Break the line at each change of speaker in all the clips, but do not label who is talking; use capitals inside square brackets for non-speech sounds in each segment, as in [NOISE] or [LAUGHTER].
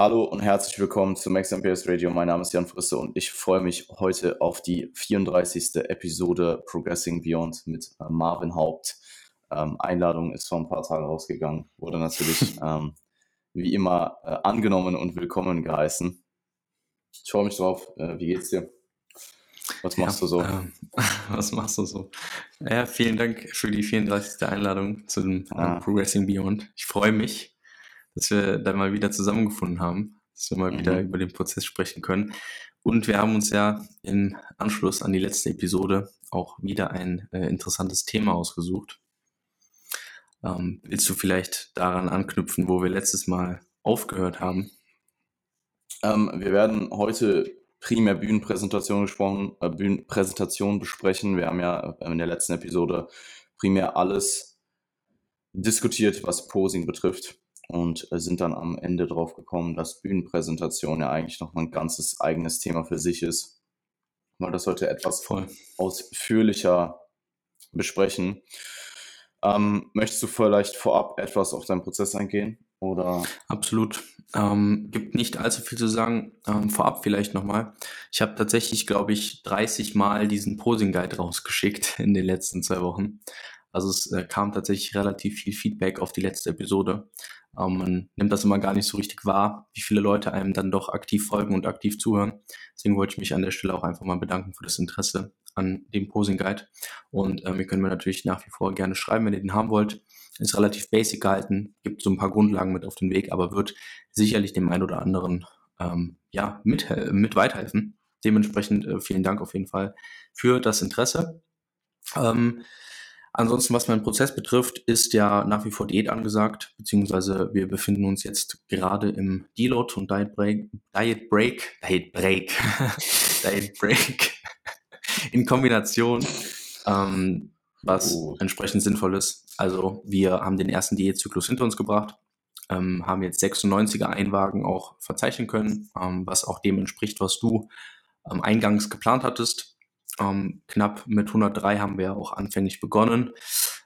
Hallo und herzlich willkommen zu Max MPS Radio. Mein Name ist Jan Frisse und ich freue mich heute auf die 34. Episode Progressing Beyond mit äh, Marvin Haupt. Ähm, Einladung ist vor ein paar Tagen rausgegangen, wurde natürlich [LAUGHS] ähm, wie immer äh, angenommen und willkommen geheißen. Ich freue mich drauf. Äh, wie geht's dir? Was machst ja, du so? Ähm, [LAUGHS]
was machst du so? Ja, vielen Dank für die 34. Einladung zum ah. Progressing Beyond. Ich freue mich dass wir da mal wieder zusammengefunden haben, dass wir mal mhm. wieder über den Prozess sprechen können. Und wir haben uns ja im Anschluss an die letzte Episode auch wieder ein äh, interessantes Thema ausgesucht. Ähm, willst du vielleicht daran anknüpfen, wo wir letztes Mal aufgehört haben?
Ähm, wir werden heute primär Bühnenpräsentation gesprochen, äh, Bühnenpräsentation besprechen. Wir haben ja in der letzten Episode primär alles diskutiert, was Posing betrifft und äh, sind dann am Ende drauf gekommen, dass Bühnenpräsentation ja eigentlich noch mal ein ganzes eigenes Thema für sich ist, weil das heute etwas Voll. ausführlicher besprechen. Ähm, möchtest du vielleicht vorab etwas auf deinen Prozess eingehen? Oder?
Absolut. Ähm, gibt nicht allzu viel zu sagen. Ähm, vorab vielleicht nochmal. Ich habe tatsächlich, glaube ich, 30 Mal diesen Posing Guide rausgeschickt [LAUGHS] in den letzten zwei Wochen. Also es äh, kam tatsächlich relativ viel Feedback auf die letzte Episode. Ähm, man nimmt das immer gar nicht so richtig wahr, wie viele Leute einem dann doch aktiv folgen und aktiv zuhören. Deswegen wollte ich mich an der Stelle auch einfach mal bedanken für das Interesse an dem Posing Guide. Und ähm, ihr könnt mir natürlich nach wie vor gerne schreiben, wenn ihr den haben wollt. Ist relativ basic gehalten, gibt so ein paar Grundlagen mit auf den Weg, aber wird sicherlich dem einen oder anderen ähm, ja, mit, mit weiterhelfen. Dementsprechend äh, vielen Dank auf jeden Fall für das Interesse. Ähm, Ansonsten, was meinen Prozess betrifft, ist ja nach wie vor Diät angesagt, beziehungsweise wir befinden uns jetzt gerade im Deload und Diet Break, Diet Break, Diet Break, [LAUGHS] Diet Break [LAUGHS] in Kombination, ähm, was oh. entsprechend sinnvoll ist. Also wir haben den ersten Diätzyklus hinter uns gebracht, ähm, haben jetzt 96er Einwagen auch verzeichnen können, ähm, was auch dem entspricht, was du ähm, eingangs geplant hattest. Ähm, knapp mit 103 haben wir auch anfänglich begonnen.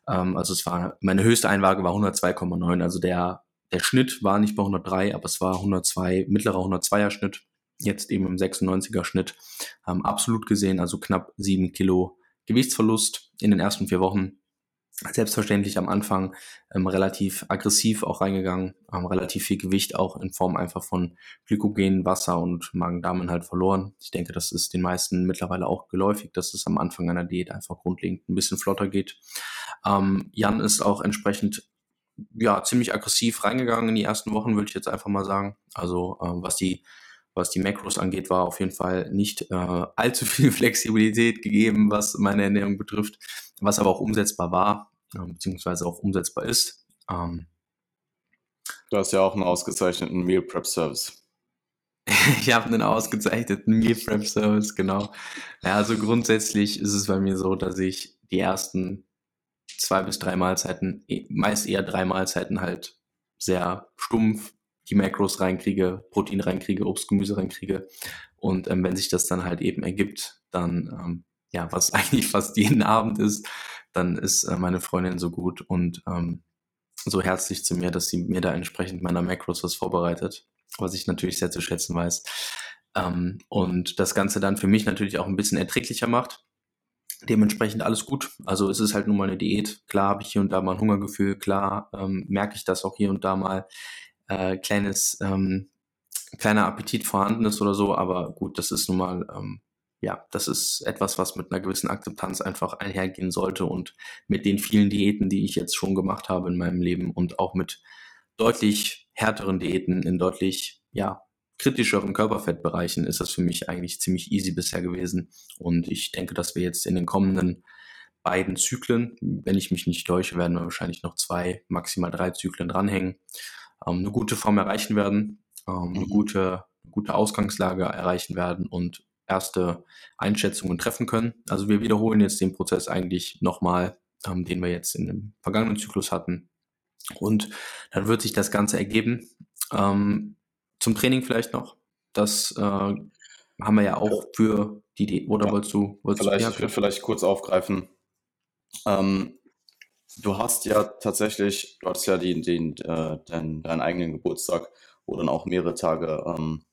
Ähm, also es war, meine höchste Einwaage war 102,9. Also der, der Schnitt war nicht bei 103, aber es war 102, mittlerer 102er Schnitt. Jetzt eben im 96er Schnitt. Ähm, absolut gesehen, also knapp sieben Kilo Gewichtsverlust in den ersten vier Wochen selbstverständlich am Anfang ähm, relativ aggressiv auch reingegangen, haben relativ viel Gewicht auch in Form einfach von Glykogen, Wasser und Magen-Darm halt verloren. Ich denke, das ist den meisten mittlerweile auch geläufig, dass es am Anfang einer Diät einfach grundlegend ein bisschen flotter geht. Ähm, Jan ist auch entsprechend ja ziemlich aggressiv reingegangen in die ersten Wochen, würde ich jetzt einfach mal sagen. Also äh, was die was die Macros angeht, war auf jeden Fall nicht äh, [LAUGHS] allzu viel Flexibilität gegeben, was meine Ernährung betrifft, was aber auch umsetzbar war, äh, beziehungsweise auch umsetzbar ist. Ähm,
du hast ja auch einen ausgezeichneten Meal Prep Service. [LAUGHS]
ich habe einen ausgezeichneten Meal Prep Service, genau. Ja, also grundsätzlich ist es bei mir so, dass ich die ersten zwei bis drei Mahlzeiten, eh, meist eher drei Mahlzeiten halt sehr stumpf die Macros reinkriege, Protein reinkriege, Obst, Gemüse reinkriege. Und ähm, wenn sich das dann halt eben ergibt, dann, ähm, ja, was [LAUGHS] eigentlich fast jeden Abend ist, dann ist äh, meine Freundin so gut und ähm, so herzlich zu mir, dass sie mir da entsprechend meiner Macros was vorbereitet, was ich natürlich sehr zu schätzen weiß. Ähm, und das Ganze dann für mich natürlich auch ein bisschen erträglicher macht. Dementsprechend alles gut. Also es ist halt nun mal eine Diät. Klar habe ich hier und da mal ein Hungergefühl. Klar ähm, merke ich das auch hier und da mal äh, kleines, ähm, kleiner Appetit vorhanden ist oder so, aber gut, das ist nun mal, ähm, ja, das ist etwas, was mit einer gewissen Akzeptanz einfach einhergehen sollte und mit den vielen Diäten, die ich jetzt schon gemacht habe in meinem Leben und auch mit deutlich härteren Diäten in deutlich, ja, kritischeren Körperfettbereichen ist das für mich eigentlich ziemlich easy bisher gewesen. Und ich denke, dass wir jetzt in den kommenden beiden Zyklen, wenn ich mich nicht täusche, werden wir wahrscheinlich noch zwei, maximal drei Zyklen dranhängen ähm, eine gute Form erreichen werden, ähm, eine mhm. gute, gute Ausgangslage erreichen werden und erste Einschätzungen treffen können. Also wir wiederholen jetzt den Prozess eigentlich nochmal, ähm, den wir jetzt in dem vergangenen Zyklus hatten. Und dann wird sich das Ganze ergeben. Ähm, zum Training vielleicht noch. Das äh, haben wir ja auch für die, Idee. oder ja. wolltest du, wolltest
vielleicht, du vielleicht kurz aufgreifen. Ähm, Du hast ja tatsächlich, du hattest ja den, den, äh, deinen, deinen eigenen Geburtstag wo dann auch mehrere Tage ähm,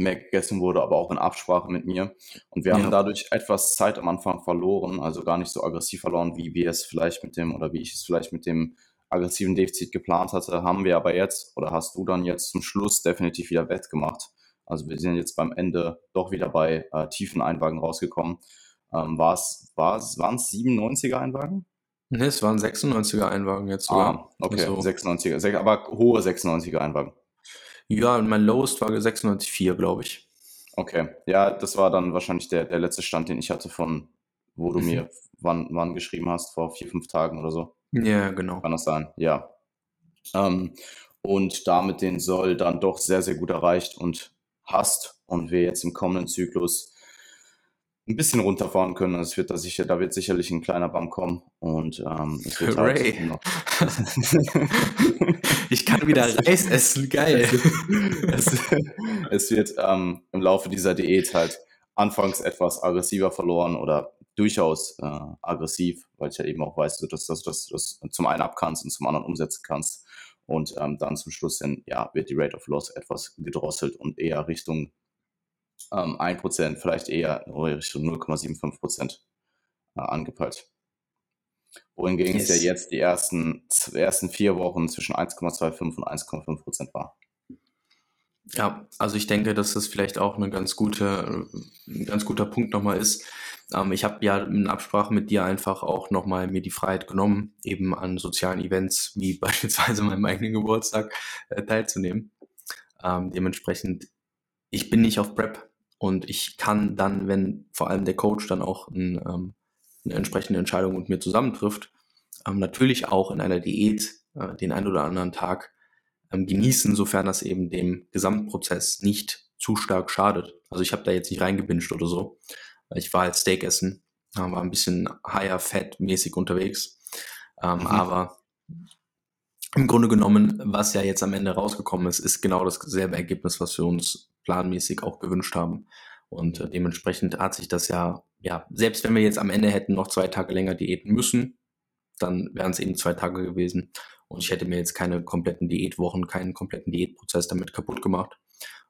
mehr gegessen wurde, aber auch in Absprache mit mir. Und wir haben ja. dadurch etwas Zeit am Anfang verloren, also gar nicht so aggressiv verloren, wie wir es vielleicht mit dem oder wie ich es vielleicht mit dem aggressiven Defizit geplant hatte, haben wir aber jetzt oder hast du dann jetzt zum Schluss definitiv wieder wettgemacht. Also wir sind jetzt beim Ende doch wieder bei äh, tiefen Einwagen rausgekommen. Ähm, war es, war es, waren es 97er Einwagen?
Ne, es waren 96er Einwagen jetzt sogar.
Ah, okay, also, 96er, aber hohe 96er Einwagen.
Ja, und mein Lowest war 96,4, glaube ich.
Okay, ja, das war dann wahrscheinlich der, der letzte Stand, den ich hatte von, wo du mhm. mir wann, wann geschrieben hast, vor vier, fünf Tagen oder so.
Ja, genau.
Kann das sein, ja. Ähm, und damit den Soll dann doch sehr, sehr gut erreicht und hast und wir jetzt im kommenden Zyklus ein bisschen runterfahren können. Es wird da sicher, da wird sicherlich ein kleiner Bump kommen und ähm, es wird halt [LAUGHS]
ich kann wieder Reis essen, geil.
es, es wird ähm, im Laufe dieser Diät halt anfangs etwas aggressiver verloren oder durchaus äh, aggressiv, weil ich ja eben auch weiß, dass du das, das, das zum einen abkannst und zum anderen umsetzen kannst. Und ähm, dann zum Schluss hin, ja, wird die Rate of Loss etwas gedrosselt und eher Richtung ähm, 1%, vielleicht eher Richtung 0,75% äh, angepeilt. Wohingegen yes. es ja jetzt die ersten, ersten vier Wochen zwischen 1,25 und 1,5% war.
Ja, also ich denke, dass das vielleicht auch eine ganz gute, ein ganz guter Punkt nochmal ist. Ähm, ich habe ja in Absprache mit dir einfach auch nochmal mir die Freiheit genommen, eben an sozialen Events wie [LAUGHS] beispielsweise meinem eigenen Geburtstag äh, teilzunehmen. Ähm, dementsprechend, ich bin nicht auf Prep und ich kann dann, wenn vor allem der Coach dann auch ein, ähm, eine entsprechende Entscheidung mit mir zusammentrifft, ähm, natürlich auch in einer Diät äh, den einen oder anderen Tag ähm, genießen, sofern das eben dem Gesamtprozess nicht zu stark schadet. Also ich habe da jetzt nicht reingebinscht oder so. Ich war halt Steak essen, äh, war ein bisschen higher fat mäßig unterwegs. Ähm, mhm. Aber im Grunde genommen, was ja jetzt am Ende rausgekommen ist, ist genau dasselbe Ergebnis, was wir uns planmäßig auch gewünscht haben. Und äh, dementsprechend hat sich das ja, ja, selbst wenn wir jetzt am Ende hätten noch zwei Tage länger diäten müssen, dann wären es eben zwei Tage gewesen. Und ich hätte mir jetzt keine kompletten Diätwochen, keinen kompletten Diätprozess damit kaputt gemacht.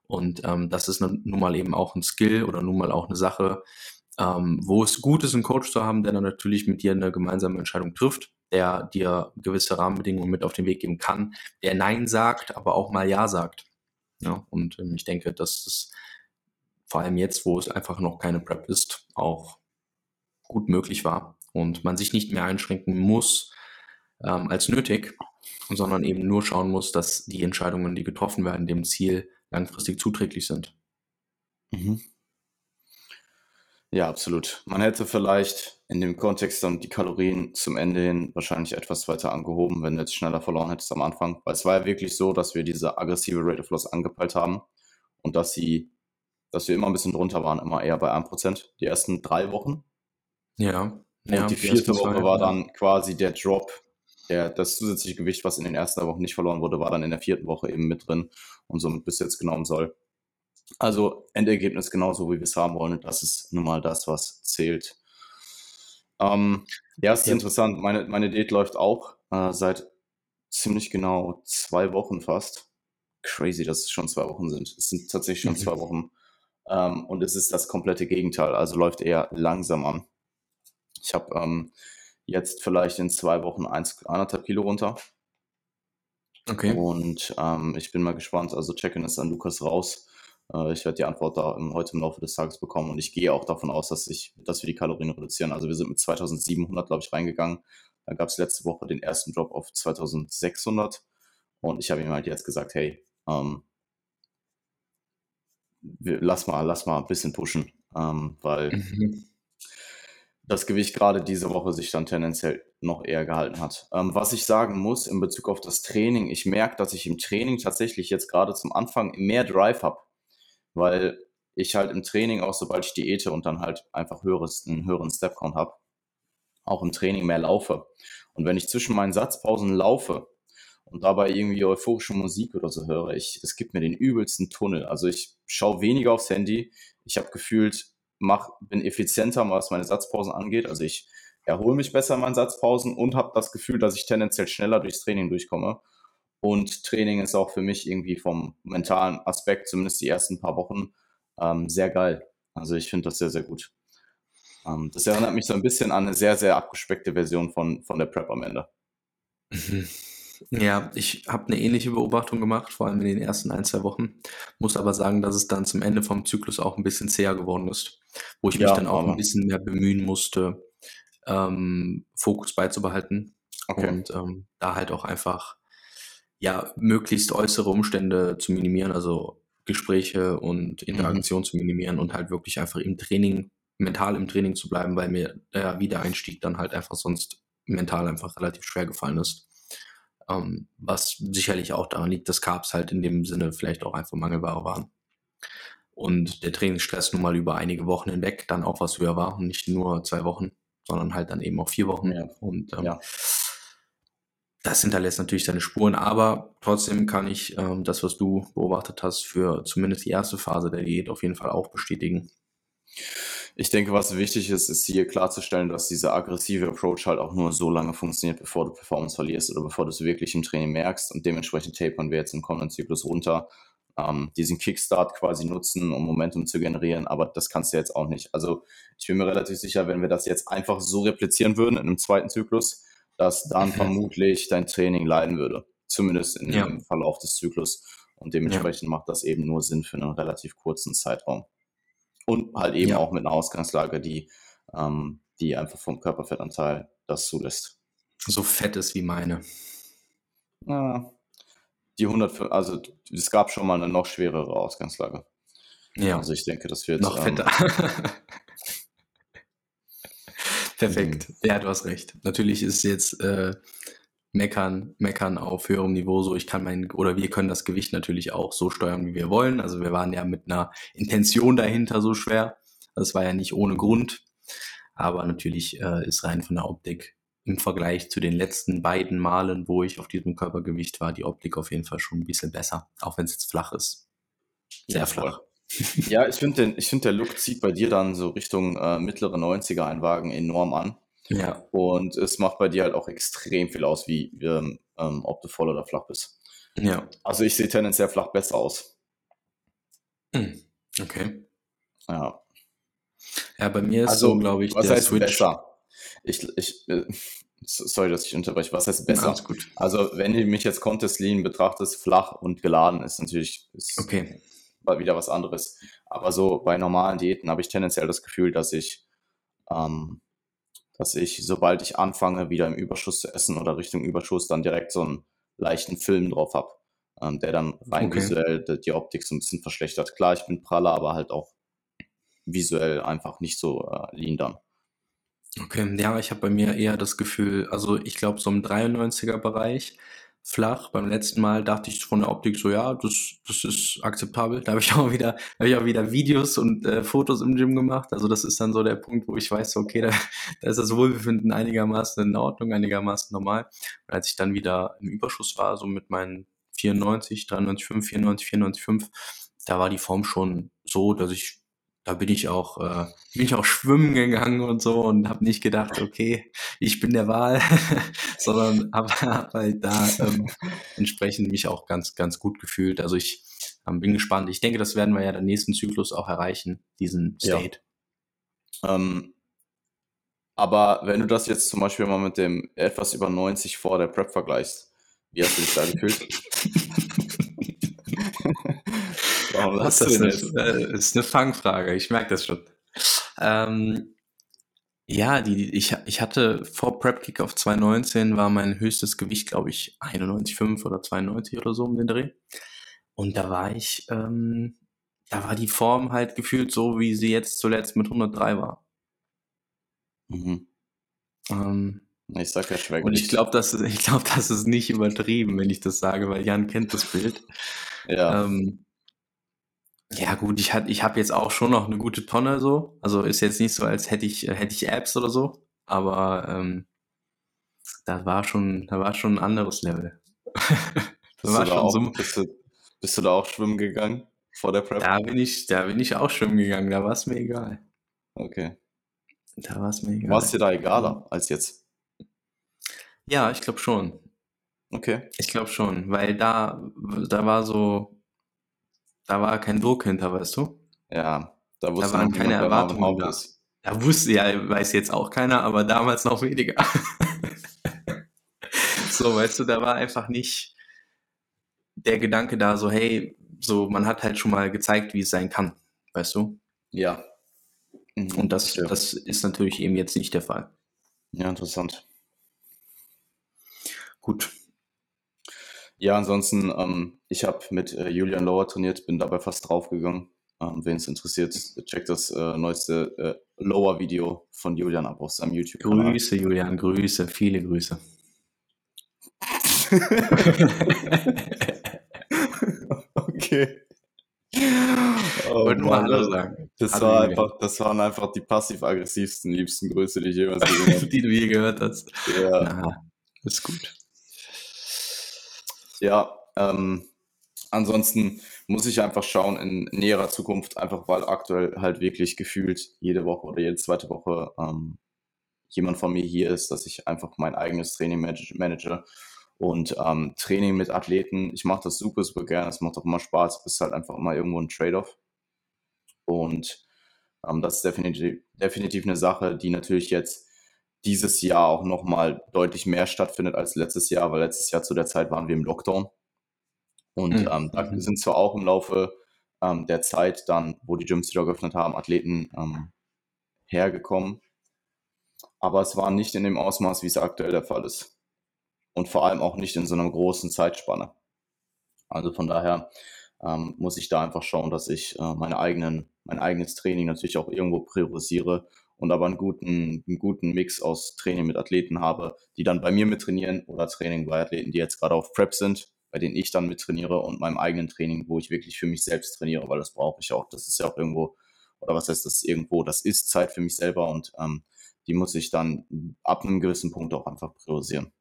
Und ähm, das ist nun mal eben auch ein Skill oder nun mal auch eine Sache, ähm, wo es gut ist, einen Coach zu haben, der dann natürlich mit dir eine gemeinsame Entscheidung trifft, der dir gewisse Rahmenbedingungen mit auf den Weg geben kann, der Nein sagt, aber auch mal Ja sagt. Ja, und ähm, ich denke, dass es vor allem jetzt, wo es einfach noch keine Prep ist, auch gut möglich war und man sich nicht mehr einschränken muss ähm, als nötig, sondern eben nur schauen muss, dass die Entscheidungen, die getroffen werden, dem Ziel langfristig zuträglich sind.
Mhm. Ja, absolut. Man hätte vielleicht in dem Kontext dann die Kalorien zum Ende hin wahrscheinlich etwas weiter angehoben, wenn du jetzt schneller verloren hättest am Anfang. Weil es war ja wirklich so, dass wir diese aggressive Rate of Loss angepeilt haben und dass sie, dass wir immer ein bisschen drunter waren, immer eher bei 1%, die ersten drei Wochen.
Ja.
Und ja, die vierte Woche zwei, war dann quasi der Drop, der, das zusätzliche Gewicht, was in den ersten Wochen nicht verloren wurde, war dann in der vierten Woche eben mit drin und somit bis jetzt genommen soll. Also Endergebnis genauso, wie wir es haben wollen. Und das ist nun mal das, was zählt. Ähm, ja, es ist ja. interessant. Meine, meine Date läuft auch äh, seit ziemlich genau zwei Wochen fast. Crazy, dass es schon zwei Wochen sind. Es sind tatsächlich schon mhm. zwei [LAUGHS] Wochen. Ähm, und es ist das komplette Gegenteil. Also läuft eher langsam an. Ich habe ähm, jetzt vielleicht in zwei Wochen eins, anderthalb Kilo runter. Okay. Und ähm, ich bin mal gespannt. Also checken ist an Lukas raus. Äh, ich werde die Antwort da heute im Laufe des Tages bekommen und ich gehe auch davon aus, dass, ich, dass wir die Kalorien reduzieren. Also wir sind mit 2700, glaube ich, reingegangen. Dann gab es letzte Woche den ersten Drop auf 2600 und ich habe ihm halt jetzt gesagt, hey, ähm, lass mal, lass mal ein bisschen pushen, ähm, weil mhm. das Gewicht gerade diese Woche sich dann tendenziell noch eher gehalten hat. Ähm, was ich sagen muss in Bezug auf das Training, ich merke, dass ich im Training tatsächlich jetzt gerade zum Anfang mehr Drive habe weil ich halt im Training auch, sobald ich diete und dann halt einfach höheres, einen höheren Step-Count habe, auch im Training mehr laufe. Und wenn ich zwischen meinen Satzpausen laufe und dabei irgendwie euphorische Musik oder so höre, ich, es gibt mir den übelsten Tunnel. Also ich schaue weniger aufs Handy. Ich habe gefühlt, mach, bin effizienter, was meine Satzpausen angeht. Also ich erhole mich besser in meinen Satzpausen und habe das Gefühl, dass ich tendenziell schneller durchs Training durchkomme. Und Training ist auch für mich irgendwie vom mentalen Aspekt, zumindest die ersten paar Wochen, ähm, sehr geil. Also ich finde das sehr, sehr gut. Ähm, das erinnert mich so ein bisschen an eine sehr, sehr abgespeckte Version von, von der Prep am Ende. [LAUGHS]
Ja, ich habe eine ähnliche Beobachtung gemacht, vor allem in den ersten ein, zwei Wochen. Muss aber sagen, dass es dann zum Ende vom Zyklus auch ein bisschen zäher geworden ist, wo ich mich
Ja,
dann auch ein bisschen mehr bemühen musste, ähm, Fokus beizubehalten
okay.
und ähm, da halt auch einfach ja möglichst äußere Umstände zu minimieren, also Gespräche und
Mhm.
Interaktion zu minimieren und halt wirklich einfach im Training, mental im Training zu bleiben, weil mir der Wiedereinstieg dann halt einfach sonst mental einfach relativ schwer gefallen ist. Ähm, was sicherlich auch daran liegt, dass Carbs halt in dem Sinne vielleicht auch einfach Mangelware waren. Und der Trainingsstress nun mal über einige Wochen hinweg dann auch was höher war und nicht nur zwei Wochen, sondern halt dann eben auch vier Wochen.
Ja,
Und ähm,
ja.
Das hinterlässt natürlich seine Spuren, aber trotzdem kann ich ähm, das, was du beobachtet hast, für zumindest die erste Phase der Diät auf jeden Fall auch bestätigen.
Ich denke, was wichtig ist, ist hier klarzustellen, dass dieser aggressive Approach halt auch nur so lange funktioniert, bevor du Performance verlierst oder bevor du es wirklich im Training merkst. Und dementsprechend tapern wir jetzt im kommenden Zyklus runter, ähm, diesen Kickstart quasi nutzen, um Momentum zu generieren. Aber das kannst du jetzt auch nicht. Also ich bin mir relativ sicher, wenn wir das jetzt einfach so replizieren würden in einem zweiten Zyklus, dass dann
Mhm.
vermutlich dein Training leiden würde. Zumindest in
Ja.
Verlauf des Zyklus. Und
Ja.
dementsprechend macht das eben nur Sinn für einen relativ kurzen Zeitraum. Und halt eben
Ja.
auch mit einer Ausgangslage, die, ähm, die einfach vom Körperfettanteil das zulässt.
So fett ist wie meine.
Ja, die 100, also es gab schon mal eine noch schwerere Ausgangslage.
Ja,
Also ich denke, das wird
noch
ähm, [LAUGHS]
Perfekt. Ja, du hast recht. Natürlich ist jetzt äh, meckern, meckern auf höherem Niveau so. Ich kann mein, oder wir können das Gewicht natürlich auch so steuern, wie wir wollen. Also wir waren ja mit einer Intention dahinter so schwer. Das war ja nicht ohne Grund. Aber natürlich äh, ist rein von der Optik im Vergleich zu den letzten beiden Malen, wo ich auf diesem Körpergewicht war, die Optik auf jeden Fall schon ein bisschen besser. Auch wenn es jetzt flach ist. Sehr
Ja, voll. Ja, ich finde, ich finde, der Look zieht bei dir dann so Richtung äh, mittlere 90er ein Wagen enorm an.
Ja,
Und es macht bei dir halt auch extrem viel aus, wie ähm, ähm, ob du voll oder flach bist.
ja.
Also ich sehe tendenziell flach besser aus.
Hm. Okay.
Ja.
Ja, bei mir ist
Also,
so, glaube ich,
was
der
heißt
Switch.
besser? Ich, ich, äh, sorry, dass ich unterbreche. Was heißt besser?
Gut.
Also, wenn du mich jetzt Contest Lean betrachtest, flach und geladen ist natürlich ist
Okay.
Mal wieder was anderes. Aber so bei normalen Diäten habe ich tendenziell das Gefühl, dass ich, ähm, dass ich, sobald ich anfange, wieder im Überschuss zu essen oder Richtung Überschuss, dann direkt so einen leichten Film drauf habe, ähm, der dann rein
Okay.
visuell die, Optik so ein bisschen verschlechtert. Klar, ich bin praller, aber halt auch visuell einfach nicht so äh, lean dann.
Okay, ja, ich habe bei mir eher das Gefühl, also ich glaube so im 93er Bereich flach. Beim letzten Mal dachte ich von der Optik so, ja, das, das ist akzeptabel. Da habe ich [LAUGHS] auch wieder, habe ich auch wieder Videos und äh, Fotos im Gym gemacht. Also das ist dann so der Punkt, wo ich weiß, okay, [LAUGHS] da, da ist das Wohlbefinden einigermaßen in Ordnung, einigermaßen normal. Und als ich dann wieder im Überschuss war, so mit meinen 94, 93,5, 94, 94,5, da war die Form schon so, dass ich da bin ich auch, äh, bin ich auch schwimmen gegangen und so und habe nicht gedacht, okay, ich bin der Wahl, [LAUGHS] sondern habe hab halt da ähm, entsprechend mich auch ganz, ganz gut gefühlt. Also ich ähm, bin gespannt. Ich denke, das werden wir ja den nächsten Zyklus auch erreichen, diesen
Ja.
State.
Ähm, aber wenn du das jetzt zum Beispiel mal mit dem etwas über 90 vor der Prep vergleichst, wie hast du dich da gefühlt? [LAUGHS] Warum
Das
lachst du
ist,
denn
eine,
jetzt?
äh, ist eine Fangfrage, ich merke das schon. Ähm, ja, die, ich, ich hatte vor Prep Kick auf 219 war mein höchstes Gewicht, glaube ich, 91,5 oder 92 oder so um den Dreh. Und da war ich, ähm, da war die Form halt gefühlt so, wie sie jetzt zuletzt mit 103 war.
Mhm.
Ähm,
Ich sag ja
und
Schwergewicht.
ich glaube, das, ist- ich glaube, [LAUGHS] das ist nicht übertrieben, wenn ich das sage, weil Jan kennt das Bild.
Ja,
Ähm, ja gut, ich hatte, ich habe jetzt auch schon noch eine gute Tonne so. Also ist jetzt nicht so, als hätte ich, äh, hätte ich Apps oder so. Aber ähm, da war schon, da war schon ein anderes Level. [LAUGHS] da
bist,
war
du da
schon
auch,
so.
bist, du, bist du da auch schwimmen gegangen vor der Prep?
Da bin ich, da bin ich auch schwimmen gegangen. Da war es mir egal.
Okay.
Da war es mir
War es
egal.
dir da egaler als jetzt?
Ja, ich glaube schon.
Okay.
Ich glaube schon, weil da, da war so, da war kein Druck hinter, weißt du?
Ja, da wusste
Da waren keine Erwartungen da.
ist.
Da wusste ja, weiß jetzt auch keiner, aber damals noch weniger. [LAUGHS] so, weißt du, da war einfach nicht der Gedanke da, so, hey, so, man hat halt schon mal gezeigt, wie es sein kann, weißt du?
Ja. Mhm,
Und das, das ist natürlich eben jetzt nicht der Fall.
ja, interessant.
Gut.
Ja, ansonsten, ähm, ich habe mit äh, Julian Lower trainiert, bin dabei fast draufgegangen. Ähm, Wen es interessiert, checkt das äh, neueste äh, Lower-Video von Julian ab auf seinem YouTube-Kanal.
Grüße, Julian, Grüße, viele Grüße. [LAUGHS]
okay. Oh,
Wollte nur Hallo
das-
sagen.
Das,
Hallo,
war einfach, das waren einfach die passiv-aggressivsten, liebsten Grüße, die ich jemals [LAUGHS] gesehen habe.
die du je gehört hast.
ja.
Na, ist gut.
Ja, ähm, ansonsten muss ich einfach schauen in näherer Zukunft, einfach weil aktuell halt wirklich gefühlt jede Woche oder jede zweite Woche ähm, jemand von mir hier ist, dass ich einfach mein eigenes Training manage, und ähm, Training mit Athleten. Ich mache das super, super gerne. Es macht auch immer Spaß. Es ist halt einfach immer irgendwo ein Trade-off. Und ähm, das ist definitiv, definitiv eine Sache, die natürlich jetzt dieses Jahr auch nochmal deutlich mehr stattfindet als letztes Jahr, weil letztes Jahr zu der Zeit waren wir im Lockdown. Und
Mhm.
ähm, da
Mhm.
sind zwar auch im Laufe ähm, der Zeit dann, wo die Gyms wieder geöffnet haben, Athleten ähm, hergekommen. Aber es war nicht in dem Ausmaß, wie es aktuell der Fall ist. Und vor allem auch nicht in so einer großen Zeitspanne. Also von daher ähm, muss ich da einfach schauen, dass ich äh, meine eigenen, mein eigenes Training natürlich auch irgendwo priorisiere und aber einen guten, einen guten Mix aus Training mit Athleten habe, die dann bei mir mit trainieren oder Training bei Athleten, die jetzt gerade auf Prep sind, bei denen ich dann mit trainiere und meinem eigenen Training, wo ich wirklich für mich selbst trainiere, weil das brauche ich auch. Das ist ja auch irgendwo, oder was heißt das irgendwo, das ist Zeit für mich selber und ähm, die muss ich dann ab einem gewissen Punkt auch einfach priorisieren.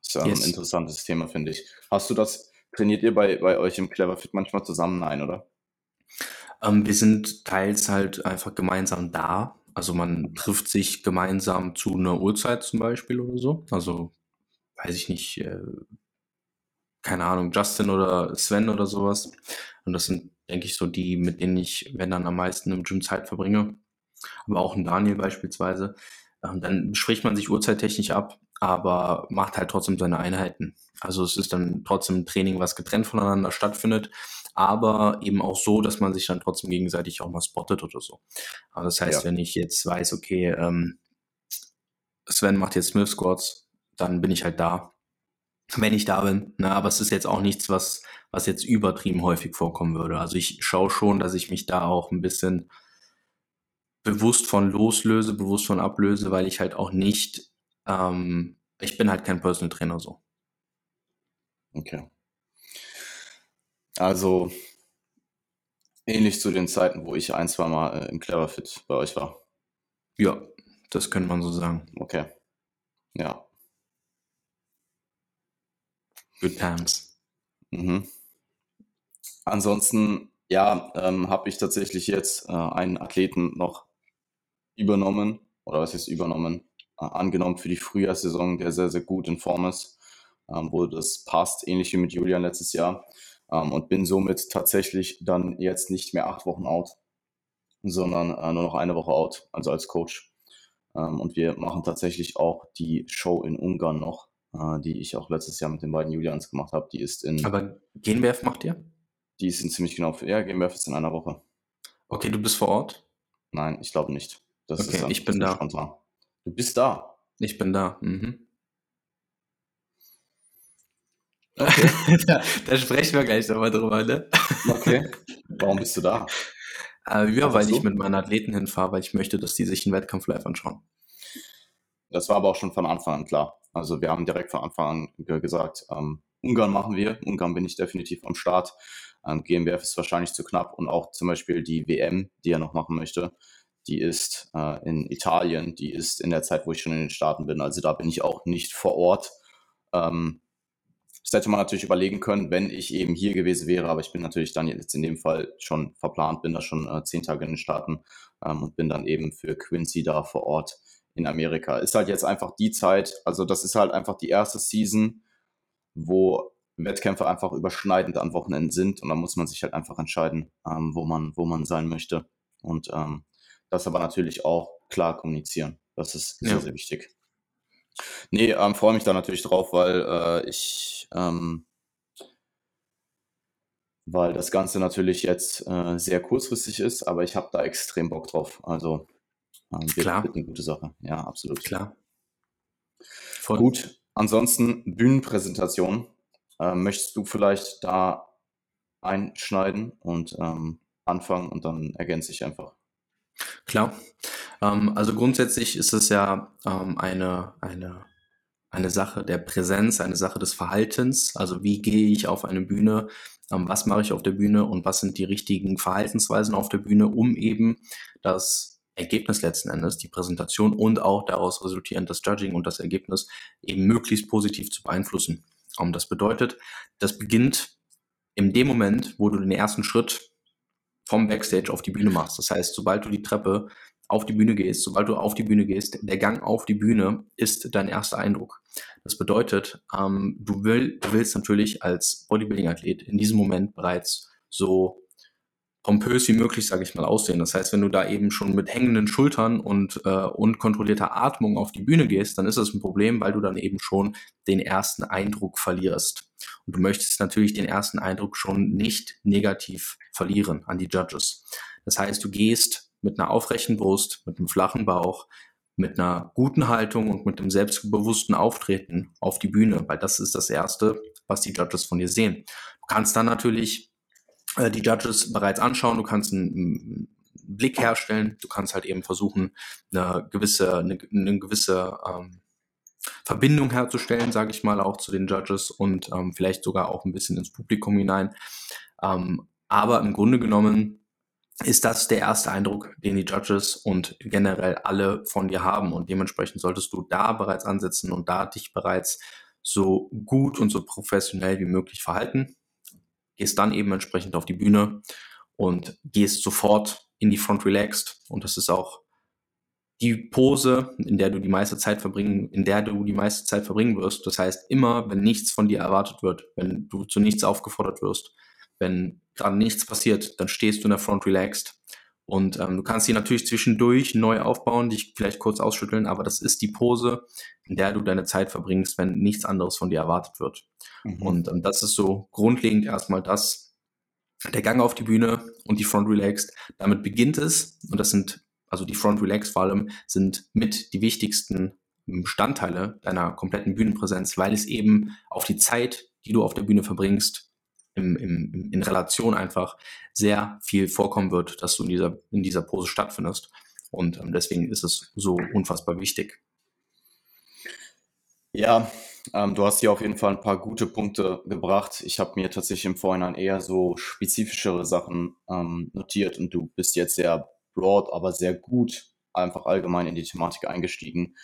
Das ist ja
Yes.
ein interessantes Thema, finde ich. Hast du das, trainiert ihr bei, bei euch im Cleverfit manchmal zusammen? Nein, oder?
Ähm, wir sind teils halt einfach gemeinsam da. Also man trifft sich gemeinsam zu einer Uhrzeit zum Beispiel oder so. Also weiß ich nicht, äh, keine Ahnung, Justin oder Sven oder sowas. Und das sind, denke ich, so die, mit denen ich, wenn dann am meisten im Gym Zeit verbringe. Aber auch ein Daniel beispielsweise. Ähm, dann spricht man sich uhrzeittechnisch ab, aber macht halt trotzdem seine Einheiten. Also es ist dann trotzdem ein Training, was getrennt voneinander stattfindet, aber eben auch so, dass man sich dann trotzdem gegenseitig auch mal spottet oder so. Aber das heißt,
Ja.
wenn ich jetzt weiß, okay, ähm, Sven macht jetzt Smith Squats, dann bin ich halt da, [LAUGHS] wenn ich da bin. Ne? Aber es ist jetzt auch nichts, was, was jetzt übertrieben häufig vorkommen würde. Also ich schaue schon, dass ich mich da auch ein bisschen bewusst von loslöse, bewusst von ablöse, weil ich halt auch nicht, ähm, ich bin halt kein Personal Trainer so.
Okay. Also ähnlich zu den Zeiten, wo ich ein, zwei Mal äh, im Cleverfit bei euch war.
Ja, das könnte man so sagen.
Okay. Ja.
Good times.
Mhm. Ansonsten, ja, ähm, habe ich tatsächlich jetzt äh, einen Athleten noch übernommen, oder was ist übernommen, äh, angenommen für die Frühjahrssaison, der sehr, sehr gut in Form ist, ähm, wo das passt, ähnlich wie mit Julian letztes Jahr. Ähm, und bin somit tatsächlich dann jetzt nicht mehr acht Wochen out, sondern äh, nur noch eine Woche out, also als Coach. Ähm, und wir machen tatsächlich auch die Show in Ungarn noch, äh, die ich auch letztes Jahr mit den beiden Julians gemacht habe. Die ist in
Aber GNBF macht ihr?
die ist in ziemlich genau, ja, GmbF ist in einer Woche.
Okay, du bist vor Ort?
Nein, ich glaube nicht. Das
Okay,
dann
ich bin da.
Spontan. Du bist da.
Ich bin da. Mhm.
Okay. [LAUGHS]
da, da sprechen wir gleich nochmal drüber, ne?
Okay. [LAUGHS] Warum bist du da?
Äh, ja, weil
so?
ich mit meinen Athleten hinfahre, weil ich möchte, dass die sich einen Wettkampf live anschauen.
Das war aber auch schon von Anfang an klar. Also wir haben direkt von Anfang an ge- gesagt, ähm, Ungarn machen wir. Ungarn bin ich definitiv am Start. Ähm, GmbF ist wahrscheinlich zu knapp und auch zum Beispiel die WM, die er noch machen möchte, die ist äh, in Italien, die ist in der Zeit, wo ich schon in den Staaten bin. Also da bin ich auch nicht vor Ort. Ähm, das hätte man natürlich überlegen können, wenn ich eben hier gewesen wäre, aber ich bin natürlich dann jetzt in dem Fall schon verplant, bin da schon äh, zehn Tage in den Staaten ähm, und bin dann eben für Quincy da vor Ort in Amerika. Ist halt jetzt einfach die Zeit, also das ist halt einfach die erste Season, wo Wettkämpfe einfach überschneidend an Wochenenden sind und da muss man sich halt einfach entscheiden, ähm, wo man, wo man sein möchte. Und ähm, das aber natürlich auch klar kommunizieren. Das ist sehr, ja. sehr wichtig. Nee, ähm, freue mich da natürlich drauf, weil äh, ich, ähm, weil das Ganze natürlich jetzt äh, sehr kurzfristig ist, aber ich habe da extrem Bock drauf. Also ähm, wird, Klar. wird eine gute Sache. Ja, absolut.
Klar.
Voll. Gut, ansonsten Bühnenpräsentation. Ähm, möchtest du vielleicht da einschneiden und ähm, anfangen und dann ergänze ich einfach.
Klar. Ähm, also grundsätzlich ist es ja ähm, eine, eine, eine Sache der Präsenz, eine Sache des Verhaltens. Also wie gehe ich auf eine Bühne, ähm, was mache ich auf der Bühne und was sind die richtigen Verhaltensweisen auf der Bühne, um eben das Ergebnis letzten Endes, die Präsentation und auch daraus resultierend das Judging und das Ergebnis eben möglichst positiv zu beeinflussen. Um, das bedeutet, das beginnt in dem Moment, wo du den ersten Schritt vom Backstage auf die Bühne machst. Das heißt, sobald du die Treppe auf die Bühne gehst, sobald du auf die Bühne gehst, der Gang auf die Bühne ist dein erster Eindruck. Das bedeutet, ähm, du, will, du willst natürlich als Bodybuilding-Athlet in diesem Moment bereits so pompös wie möglich, sage ich mal, aussehen. Das heißt, wenn du da eben schon mit hängenden Schultern und äh, unkontrollierter Atmung auf die Bühne gehst, dann ist das ein Problem, weil du dann eben schon den ersten Eindruck verlierst. Und du möchtest natürlich den ersten Eindruck schon nicht negativ verlieren an die Judges. Das heißt, du gehst mit einer aufrechten Brust, mit einem flachen Bauch, mit einer guten Haltung und mit einem selbstbewussten Auftreten auf die Bühne, weil das ist das Erste, was die Judges von dir sehen. Du kannst dann natürlich äh, die Judges bereits anschauen, du kannst einen, einen, Blick herstellen, du kannst halt eben versuchen, eine gewisse, eine, eine gewisse ähm, Verbindung herzustellen, sage ich mal, auch zu den Judges und ähm, vielleicht sogar auch ein bisschen ins Publikum hinein. Ähm, aber im Grunde genommen ist das der erste Eindruck, den die Judges und generell alle von dir haben. Und dementsprechend solltest du da bereits ansetzen und da dich bereits so gut und so professionell wie möglich verhalten. Gehst dann eben entsprechend auf die Bühne und gehst sofort in die Front Relaxed. Und das ist auch die Pose, in der du die meiste Zeit verbringen, in der du die meiste Zeit verbringen wirst. Das heißt, immer, wenn nichts von dir erwartet wird, wenn du zu nichts aufgefordert wirst, wenn gerade nichts passiert, dann stehst du in der Front relaxed. Und ähm, du kannst sie natürlich zwischendurch neu aufbauen, dich vielleicht kurz ausschütteln, aber das ist die Pose, in der du deine Zeit verbringst, wenn nichts anderes von dir erwartet wird. Mhm. Und ähm, das ist so grundlegend erstmal das, der Gang auf die Bühne und die Front Relaxed. Damit beginnt es, und das sind, also die Front Relaxed vor allem, sind mit die wichtigsten Bestandteile deiner kompletten Bühnenpräsenz, weil es eben auf die Zeit, die du auf der Bühne verbringst, im, im, in Relation einfach sehr viel vorkommen wird, dass du in dieser, in dieser Pose stattfindest. Und ähm, deswegen ist es so unfassbar wichtig.
Ja, ähm, du hast hier auf jeden Fall ein paar gute Punkte gebracht. Ich habe mir tatsächlich im Vorhinein eher so spezifischere Sachen ähm, notiert und du bist jetzt sehr broad, aber sehr gut einfach allgemein in die Thematik eingestiegen.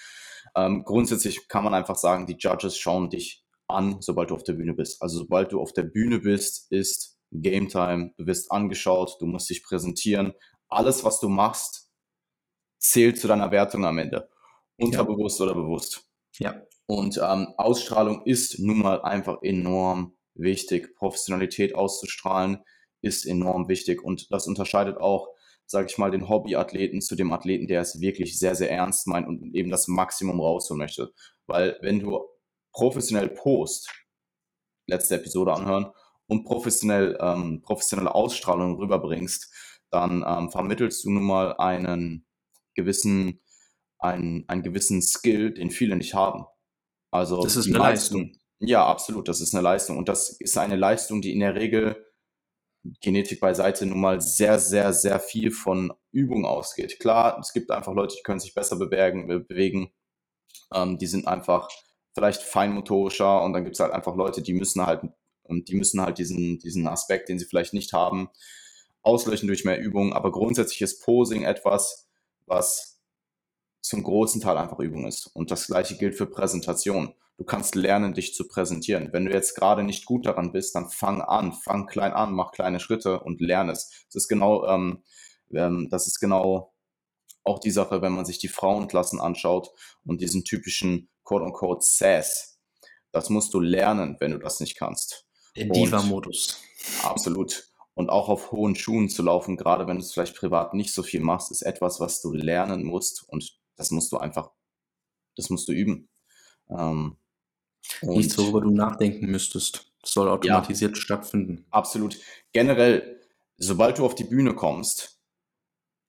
Ähm, grundsätzlich kann man einfach sagen, die Judges schauen dich an, sobald du auf der Bühne bist. Also sobald du auf der Bühne bist, ist Game Time, du wirst angeschaut, du musst dich präsentieren. Alles, was du machst, zählt zu deiner Wertung am Ende. Unterbewusst ja. oder bewusst.
Ja.
Und ähm, Ausstrahlung ist nun mal einfach enorm wichtig. Professionalität auszustrahlen ist enorm wichtig. Und das unterscheidet auch, sage ich mal, den Hobbyathleten zu dem Athleten, der es wirklich sehr, sehr ernst meint und eben das Maximum rausholen möchte. Weil wenn du professionell Post, letzte Episode anhören, und professionell, ähm, professionelle Ausstrahlung rüberbringst, dann ähm, vermittelst du nun mal einen gewissen, einen, einen gewissen Skill, den viele nicht haben. Also
das ist eine Leistung. Leistung.
Ja, absolut, das ist eine Leistung. Und das ist eine Leistung, die in der Regel Genetik beiseite nun mal sehr, sehr, sehr viel von Übung ausgeht. Klar, es gibt einfach Leute, die können sich besser bewegen, bewegen. Ähm, die sind einfach vielleicht feinmotorischer und dann gibt es halt einfach Leute, die müssen halt, die müssen halt diesen, diesen Aspekt, den sie vielleicht nicht haben, auslöschen durch mehr Übung. Aber grundsätzlich ist Posing etwas, was zum großen Teil einfach Übung ist. Und das gleiche gilt für Präsentation. Du kannst lernen, dich zu präsentieren. Wenn du jetzt gerade nicht gut daran bist, dann fang an, fang klein an, mach kleine Schritte und lerne es. Das ist genau, ähm, ähm, das ist genau auch die Sache, wenn man sich die Frauenklassen anschaut und diesen typischen quote-unquote Sass, Das musst du lernen, wenn du das nicht kannst.
Der Diva-Modus.
Absolut. Und auch auf hohen Schuhen zu laufen, gerade wenn du es vielleicht privat nicht so viel machst, ist etwas, was du lernen musst. Und das musst du einfach, das musst du üben. Ähm,
Nichts, worüber du nachdenken müsstest. Das soll automatisiert ja, stattfinden.
Absolut. Generell, sobald du auf die Bühne kommst,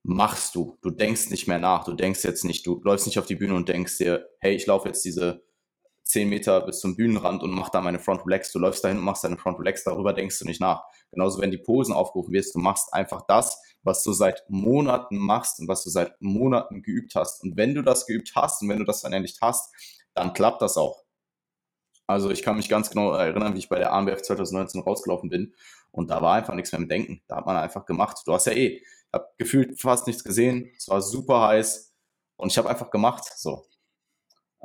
machst du. Du denkst nicht mehr nach. Du denkst jetzt nicht, du läufst nicht auf die Bühne und denkst dir, hey, ich laufe jetzt diese 10 Meter bis zum Bühnenrand und mach da meine Front Relax. Du läufst dahin und machst deine Front Relax, darüber denkst du nicht nach. Genauso, wenn die Posen aufgerufen wirst, du machst einfach das, was du seit Monaten machst und was du seit Monaten geübt hast. Und wenn du das geübt hast und wenn du das dann endlich hast, dann klappt das auch. Also ich kann mich ganz genau erinnern, wie ich bei der AMBF 2019 rausgelaufen bin und da war einfach nichts mehr mit Denken. Da hat man einfach gemacht. Du hast ja eh, ich habe gefühlt fast nichts gesehen. Es war super heiß und ich habe einfach gemacht. So.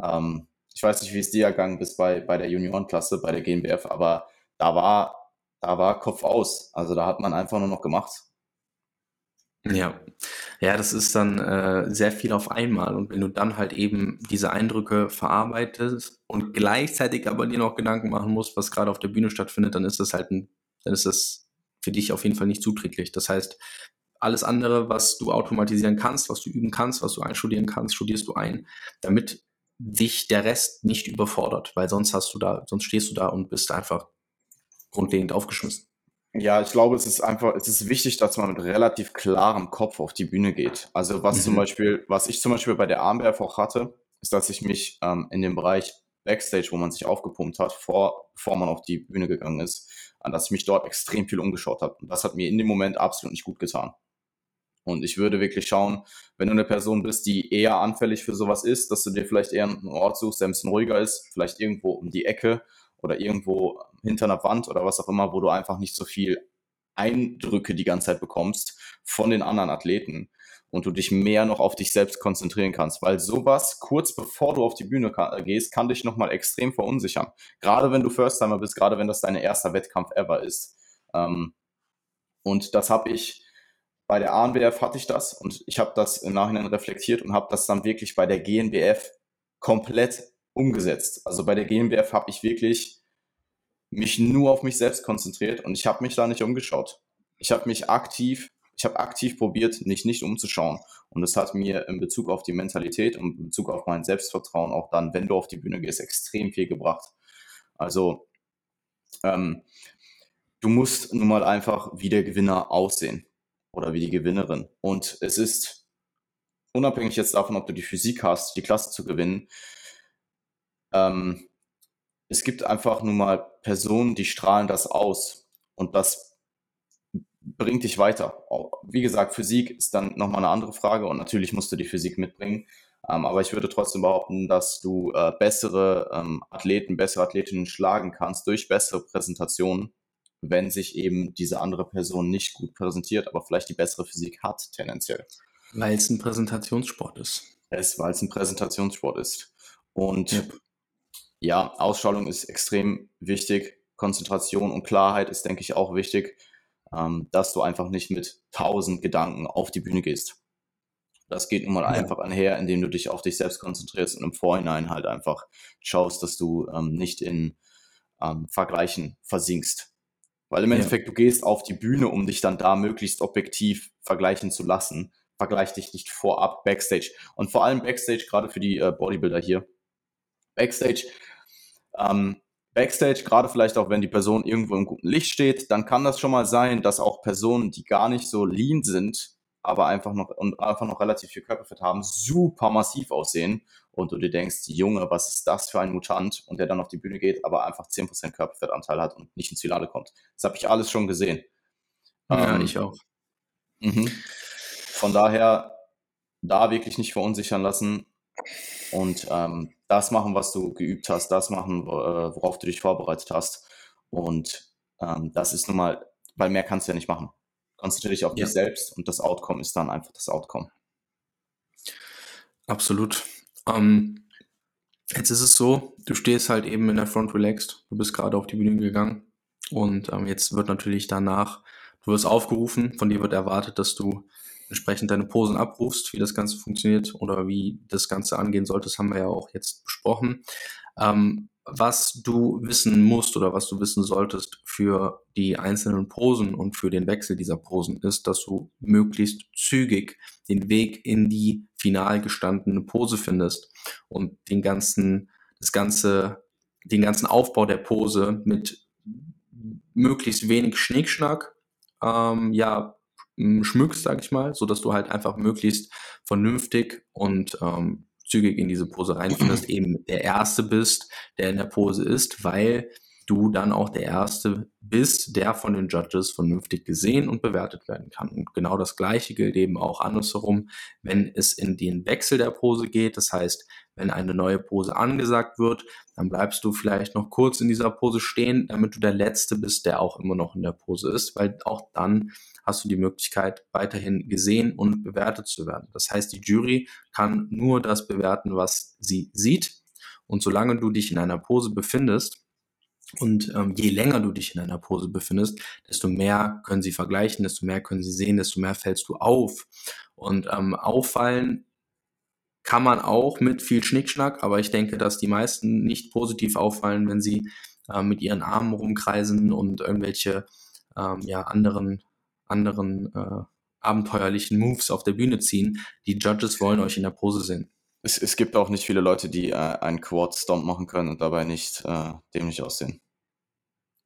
Ähm, ich weiß nicht, wie es dir ergangen ist bei, bei der Juniorenklasse, bei der GmbF, aber da war, da war Kopf aus. Also da hat man einfach nur noch gemacht.
Ja, ja, das ist dann äh, sehr viel auf einmal. Und wenn du dann halt eben diese Eindrücke verarbeitest und gleichzeitig aber dir noch Gedanken machen musst, was gerade auf der Bühne stattfindet, dann ist das halt ein, dann ist das für dich auf jeden Fall nicht zuträglich. Das heißt, alles andere, was du automatisieren kannst, was du üben kannst, was du einstudieren kannst, studierst du ein, damit dich der Rest nicht überfordert, weil sonst hast du da, sonst stehst du da und bist einfach grundlegend aufgeschmissen.
Ja, ich glaube, es ist einfach, es ist wichtig, dass man mit relativ klarem Kopf auf die Bühne geht. Also was mhm. zum Beispiel, was ich zum Beispiel bei der Armwerf auch hatte, ist, dass ich mich ähm, in dem Bereich Backstage, wo man sich aufgepumpt hat, vor, bevor man auf die Bühne gegangen ist, an dass ich mich dort extrem viel umgeschaut habe. Und das hat mir in dem Moment absolut nicht gut getan. Und ich würde wirklich schauen, wenn du eine Person bist, die eher anfällig für sowas ist, dass du dir vielleicht eher einen Ort suchst, der ein bisschen ruhiger ist, vielleicht irgendwo um die Ecke oder irgendwo hinter einer Wand oder was auch immer, wo du einfach nicht so viel Eindrücke die ganze Zeit bekommst von den anderen Athleten und du dich mehr noch auf dich selbst konzentrieren kannst, weil sowas kurz bevor du auf die Bühne gehst, kann dich nochmal extrem verunsichern. Gerade wenn du First-Timer bist, gerade wenn das dein erster Wettkampf ever ist. Ähm, und das habe ich bei der ANBF hatte ich das und ich habe das im Nachhinein reflektiert und habe das dann wirklich bei der GNBF komplett umgesetzt. Also bei der GNBF habe ich wirklich mich nur auf mich selbst konzentriert und ich habe mich da nicht umgeschaut. Ich habe mich aktiv, ich habe aktiv probiert, mich nicht umzuschauen. Und das hat mir in Bezug auf die Mentalität und in Bezug auf mein Selbstvertrauen auch dann, wenn du auf die Bühne gehst, extrem viel gebracht. Also ähm, du musst nun mal einfach wie der Gewinner aussehen oder wie die Gewinnerin. Und es ist unabhängig jetzt davon, ob du die Physik hast, die Klasse zu gewinnen, ähm, es gibt einfach nun mal Personen, die strahlen das aus und das bringt dich weiter. Wie gesagt, Physik ist dann nochmal eine andere Frage und natürlich musst du die Physik mitbringen. Ähm, aber ich würde trotzdem behaupten, dass du äh, bessere ähm, Athleten, bessere Athletinnen schlagen kannst durch bessere Präsentationen wenn sich eben diese andere Person nicht gut präsentiert, aber vielleicht die bessere Physik hat, tendenziell.
Weil es ein Präsentationssport ist.
Es, weil es ein Präsentationssport ist. Und yep. Ja, Ausstrahlung ist extrem wichtig. Konzentration und Klarheit ist, denke ich, auch wichtig, ähm, dass du einfach nicht mit tausend Gedanken auf die Bühne gehst. Das geht nun mal ja. einfach einher, indem du dich auf dich selbst konzentrierst und im Vorhinein halt einfach schaust, dass du ähm, nicht in ähm, Vergleichen versinkst. Weil im Endeffekt, ja. du gehst auf die Bühne, um dich dann da möglichst objektiv vergleichen zu lassen. Vergleich dich nicht vorab Backstage. Und vor allem Backstage, gerade für die äh, Bodybuilder hier. Backstage, ähm, Backstage, gerade vielleicht auch, wenn die Person irgendwo im guten Licht steht, dann kann das schon mal sein, dass auch Personen, die gar nicht so lean sind, aber einfach noch und einfach noch relativ viel Körperfett haben, super massiv aussehen und du dir denkst, Junge, was ist das für ein Mutant und der dann auf die Bühne geht, aber einfach 10% Körperfettanteil hat und nicht ins Finale kommt. Das habe ich alles schon gesehen.
Ja, ähm, ich auch.
Mhm. Von daher da wirklich nicht verunsichern lassen und ähm, das machen, was du geübt hast, das machen, äh, worauf du dich vorbereitet hast. Und ähm, das ist nun mal, weil mehr kannst du ja nicht machen konzentriere dich auf ja. dich selbst und das Outcome ist dann einfach das Outcome.
Absolut. Ähm, jetzt ist es so, du stehst halt eben in der Front relaxed, du bist gerade auf die Bühne gegangen und ähm, jetzt wird natürlich danach, du wirst aufgerufen, von dir wird erwartet, dass du entsprechend deine Posen abrufst, wie das Ganze funktioniert oder wie das Ganze angehen sollte, das haben wir ja auch jetzt besprochen. Ähm, was du wissen musst oder was du wissen solltest für die einzelnen Posen und für den Wechsel dieser Posen ist, dass du möglichst zügig den Weg in die final gestandene Pose findest und den ganzen, das ganze, den ganzen Aufbau der Pose mit möglichst wenig Schnickschnack, ähm, ja, schmückst, sag ich mal, so dass du halt einfach möglichst vernünftig und ähm, zügig in diese Pose reinfindest, [CLEARS THROAT] eben der Erste bist, der in der Pose ist, weil du dann auch der Erste bist, der von den Judges vernünftig gesehen und bewertet werden kann. Und genau das Gleiche gilt eben auch andersherum, wenn es in den Wechsel der Pose geht. Das heißt, wenn eine neue Pose angesagt wird, dann bleibst du vielleicht noch kurz in dieser Pose stehen, damit du der Letzte bist, der auch immer noch in der Pose ist, weil auch dann hast du die Möglichkeit, weiterhin gesehen und bewertet zu werden. Das heißt, die Jury kann nur das bewerten, was sie sieht. Und solange du dich in einer Pose befindest, und ähm, je länger du dich in einer Pose befindest, desto mehr können sie vergleichen, desto mehr können sie sehen, desto mehr fällst du auf. Und ähm, auffallen kann man auch mit viel Schnickschnack, aber ich denke, dass die meisten nicht positiv auffallen, wenn sie äh, mit ihren Armen rumkreisen und irgendwelche ähm, ja, anderen anderen äh, abenteuerlichen Moves auf der Bühne ziehen. Die Judges wollen euch in der Pose sehen.
Es, es gibt auch nicht viele Leute, die äh, einen Quad-Stomp machen können und dabei nicht äh, dämlich aussehen.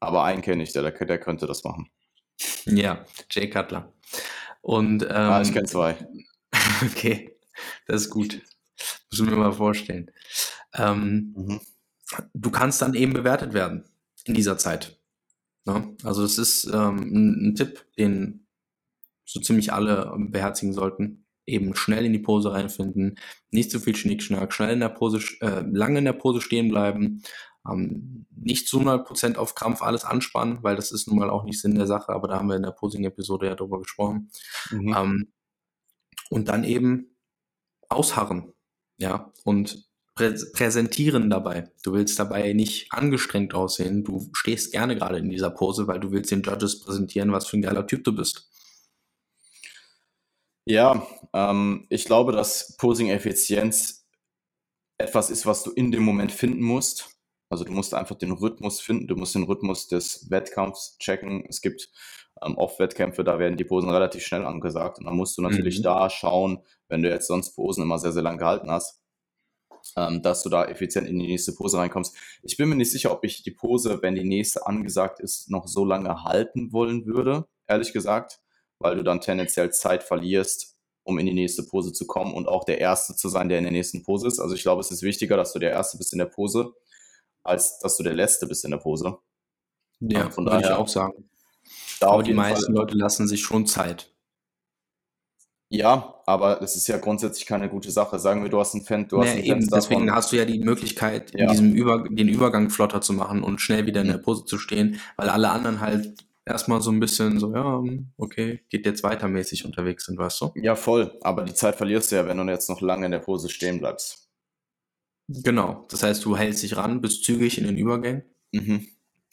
Aber einen kenne ich, der, der könnte das machen.
Ja, Jay Cutler. Und, ähm,
ah, ich kenne zwei. [LAUGHS]
okay, das ist gut. Muss ich mir mal vorstellen. Ähm, mhm. Du kannst dann eben bewertet werden in dieser Zeit. Ne? Also das ist ähm, ein, ein Tipp, den so ziemlich alle beherzigen sollten. Eben schnell in die Pose reinfinden, nicht zu viel Schnickschnack, schnell in der Pose, äh, lange in der Pose stehen bleiben, ähm, nicht zu 100% auf Krampf alles anspannen, weil das ist nun mal auch nicht Sinn der Sache, aber da haben wir in der Posing-Episode ja drüber gesprochen. Mhm. Ähm, und dann eben ausharren, ja, und prä präsentieren dabei. Du willst dabei nicht angestrengt aussehen. Du stehst gerne gerade in dieser Pose, weil du willst den Judges präsentieren, was für ein geiler Typ du bist.
Ja, ähm, ich glaube, dass Posing-Effizienz etwas ist, was du in dem Moment finden musst. Also du musst einfach den Rhythmus finden, du musst den Rhythmus des Wettkampfs checken. Es gibt ähm, oft Wettkämpfe, da werden die Posen relativ schnell angesagt. Und dann musst du natürlich mhm. da schauen, wenn du jetzt sonst Posen immer sehr, sehr lang gehalten hast, ähm, dass du da effizient in die nächste Pose reinkommst. Ich bin mir nicht sicher, ob ich die Pose, wenn die nächste angesagt ist, noch so lange halten wollen würde, ehrlich gesagt, weil du dann tendenziell Zeit verlierst, um in die nächste Pose zu kommen und auch der Erste zu sein, der in der nächsten Pose ist. Also ich glaube, es ist wichtiger, dass du der Erste bist in der Pose, als dass du der Letzte bist in der Pose.
Ja, ähm, von würde daher, ich auch sagen. Aber die meisten Fall, Leute lassen sich schon Zeit.
Ja, aber es ist ja grundsätzlich keine gute Sache. Sagen wir, du hast einen Fan, du hast
naja,
einen
eben, Fenster Deswegen von, hast du ja die Möglichkeit, ja. in diesem Über den Übergang flotter zu machen und schnell wieder in der Pose zu stehen, weil alle anderen halt erstmal so ein bisschen so, ja, okay, geht jetzt weitermäßig unterwegs sind, weißt du?
Ja, voll. Aber die Zeit verlierst du ja, wenn du jetzt noch lange in der Pose stehen bleibst.
Genau. Das heißt, du hältst dich ran, bist zügig in den Übergängen. Mhm.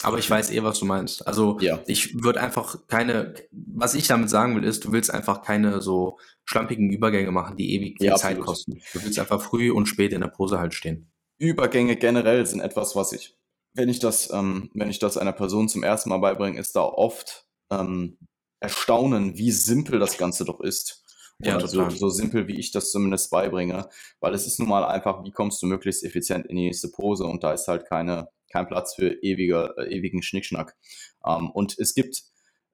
Aber ich weiß eh, was du meinst. Also ja. ich würde einfach keine, was ich damit sagen will, ist, du willst einfach keine so schlampigen Übergänge machen, die ewig viel ja, Zeit kosten. Du willst einfach früh und spät in der Pose halt stehen.
Übergänge generell sind etwas, was ich, wenn ich das, ähm, wenn ich das einer Person zum ersten Mal beibringe, ist da oft ähm, erstaunen, wie simpel das Ganze doch ist. Ja, so, so simpel, wie ich das zumindest beibringe, weil es ist nun mal einfach, wie kommst du möglichst effizient in die nächste Pose und da ist halt keine, kein Platz für ewige, äh, ewigen Schnickschnack. Ähm, und es gibt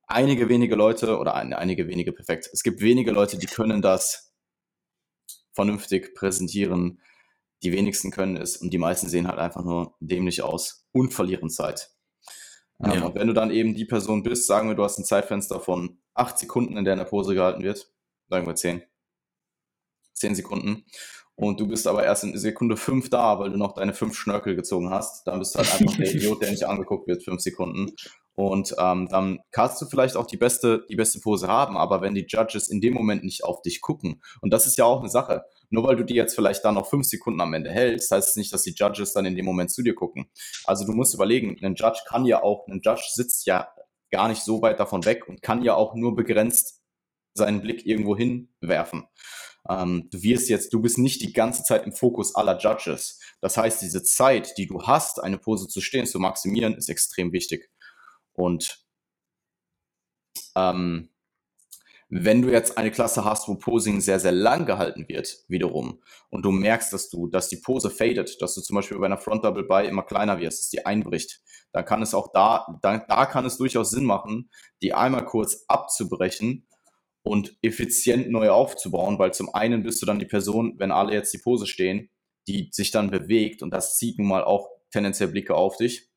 einige wenige Leute, oder ein, einige wenige perfekt, es gibt wenige Leute, die können das vernünftig präsentieren. Die wenigsten können es und die meisten sehen halt einfach nur dämlich aus und verlieren Zeit. Ähm, ja. Und wenn du dann eben die Person bist, sagen wir, du hast ein Zeitfenster von acht Sekunden, in der eine Pose gehalten wird, sagen wir zehn, zehn Sekunden, und du bist aber erst in Sekunde fünf da, weil du noch deine fünf Schnörkel gezogen hast. Dann bist du halt einfach der [LAUGHS] Idiot, der nicht angeguckt wird, fünf Sekunden. Und ähm, dann kannst du vielleicht auch die beste, die beste Pose haben, aber wenn die Judges in dem Moment nicht auf dich gucken, und das ist ja auch eine Sache, nur weil du die jetzt vielleicht dann noch fünf Sekunden am Ende hältst, heißt es nicht, dass die Judges dann in dem Moment zu dir gucken. Also du musst überlegen, ein Judge kann ja auch, ein Judge sitzt ja gar nicht so weit davon weg und kann ja auch nur begrenzt seinen Blick irgendwo hinwerfen. Ähm, du wirst jetzt, du bist nicht die ganze Zeit im Fokus aller Judges. Das heißt, diese Zeit, die du hast, eine Pose zu stehen, zu maximieren, ist extrem wichtig. Und ähm, wenn du jetzt eine Klasse hast, wo Posing sehr, sehr lang gehalten wird, wiederum, und du merkst, dass du, dass die Pose fadet, dass du zum Beispiel bei einer Front Double By immer kleiner wirst, dass die einbricht, dann kann es auch da, da, da kann es durchaus Sinn machen, die einmal kurz abzubrechen und effizient neu aufzubauen, weil zum einen bist du dann die Person, wenn alle jetzt die Pose stehen, die sich dann bewegt und das zieht nun mal auch tendenziell Blicke auf dich,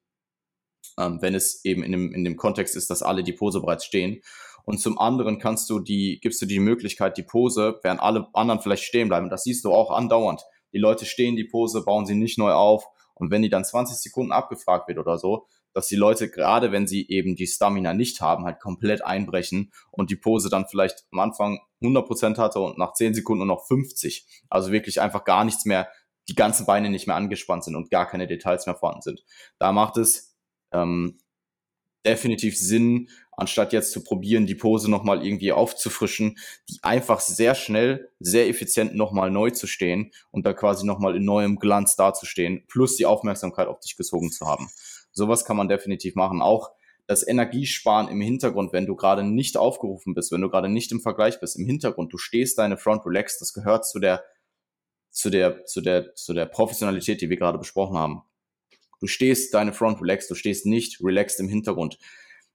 ähm, wenn es eben in dem, in dem Kontext ist, dass alle die Pose bereits stehen. Und zum anderen kannst du die, gibst du die Möglichkeit, die Pose, während alle anderen vielleicht stehen bleiben. Das siehst du auch andauernd. Die Leute stehen die Pose, bauen sie nicht neu auf. Und wenn die dann 20 Sekunden abgefragt wird oder so, dass die Leute, gerade wenn sie eben die Stamina nicht haben, halt komplett einbrechen und die Pose dann vielleicht am Anfang 100% hatte und nach 10 Sekunden nur noch 50. Also wirklich einfach gar nichts mehr, die ganzen Beine nicht mehr angespannt sind und gar keine Details mehr vorhanden sind. Da macht es ähm, definitiv Sinn, anstatt jetzt zu probieren, die Pose nochmal irgendwie aufzufrischen, die einfach sehr schnell, sehr effizient nochmal neu zu stehen und da quasi nochmal in neuem Glanz dazustehen, plus die Aufmerksamkeit auf dich gezogen zu haben. Sowas kann man definitiv machen. Auch das Energiesparen im Hintergrund, wenn du gerade nicht aufgerufen bist, wenn du gerade nicht im Vergleich bist, im Hintergrund, du stehst deine Front relaxed, das gehört zu der, zu der, zu der, zu der Professionalität, die wir gerade besprochen haben. Du stehst deine Front relaxed, du stehst nicht relaxed im Hintergrund.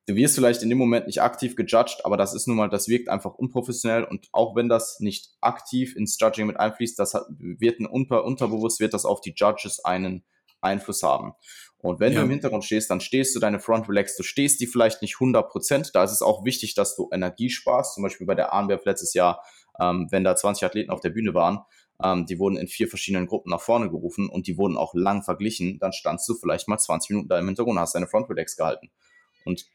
Du wirst vielleicht in dem Moment nicht aktiv gejudged, aber das ist nun mal, das wirkt einfach unprofessionell und auch wenn das nicht aktiv ins Judging mit einfließt, das hat, wird ein unter, unterbewusst wird das auf die Judges einen Einfluss haben. Und wenn ja. du im Hintergrund stehst, dann stehst du deine Front relaxed, du stehst die vielleicht nicht 100 Prozent. Da ist es auch wichtig, dass du Energie sparst. Zum Beispiel bei der Arnwerf letztes Jahr, ähm, wenn da 20 Athleten auf der Bühne waren, ähm, die wurden in vier verschiedenen Gruppen nach vorne gerufen und die wurden auch lang verglichen. Dann standst du vielleicht mal 20 Minuten da im Hintergrund, hast deine Front Relax gehalten. Und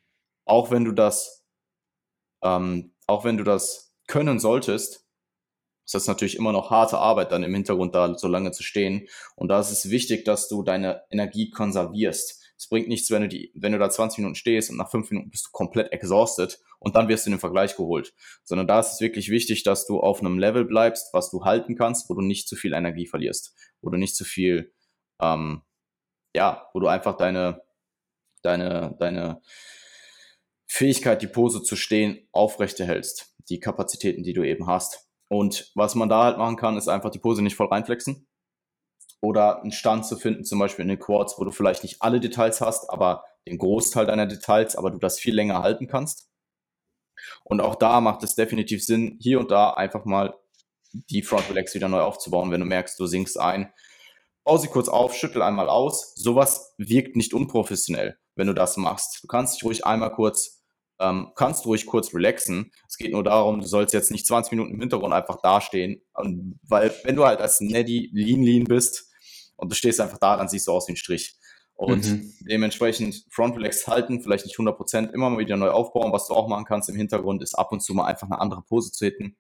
auch wenn du das, ähm, auch wenn du das können solltest, ist das natürlich immer noch harte Arbeit, dann im Hintergrund da so lange zu stehen. Und da ist es wichtig, dass du deine Energie konservierst. Es bringt nichts, wenn du die, wenn du da 20 Minuten stehst und nach 5 Minuten bist du komplett exhausted und dann wirst du in den Vergleich geholt. Sondern da ist es wirklich wichtig, dass du auf einem Level bleibst, was du halten kannst, wo du nicht zu viel Energie verlierst, wo du nicht zu viel, ähm, ja, wo du einfach deine, deine, deine Fähigkeit, die Pose zu stehen, aufrechterhältst. Die Kapazitäten, die du eben hast. Und was man da halt machen kann, ist einfach die Pose nicht voll reinflexen oder einen Stand zu finden, zum Beispiel in den Quads, wo du vielleicht nicht alle Details hast, aber den Großteil deiner Details, aber du das viel länger halten kannst. Und auch da macht es definitiv Sinn, hier und da einfach mal die Front Relax wieder neu aufzubauen, wenn du merkst, du sinkst ein. Bau sie kurz auf, schüttel einmal aus. Sowas wirkt nicht unprofessionell, wenn du das machst. Du kannst dich ruhig einmal kurz, ähm, kannst ruhig kurz relaxen. Es geht nur darum, du sollst jetzt nicht 20 Minuten im Hintergrund einfach dastehen. Und weil, wenn du halt als Neddy lean lean bist, und du stehst einfach da, dann siehst du aus wie ein Strich. Und mhm. dementsprechend Front Relax halten, vielleicht nicht 100%, immer mal wieder neu aufbauen. Was du auch machen kannst im Hintergrund, ist ab und zu mal einfach eine andere Pose zu hitten.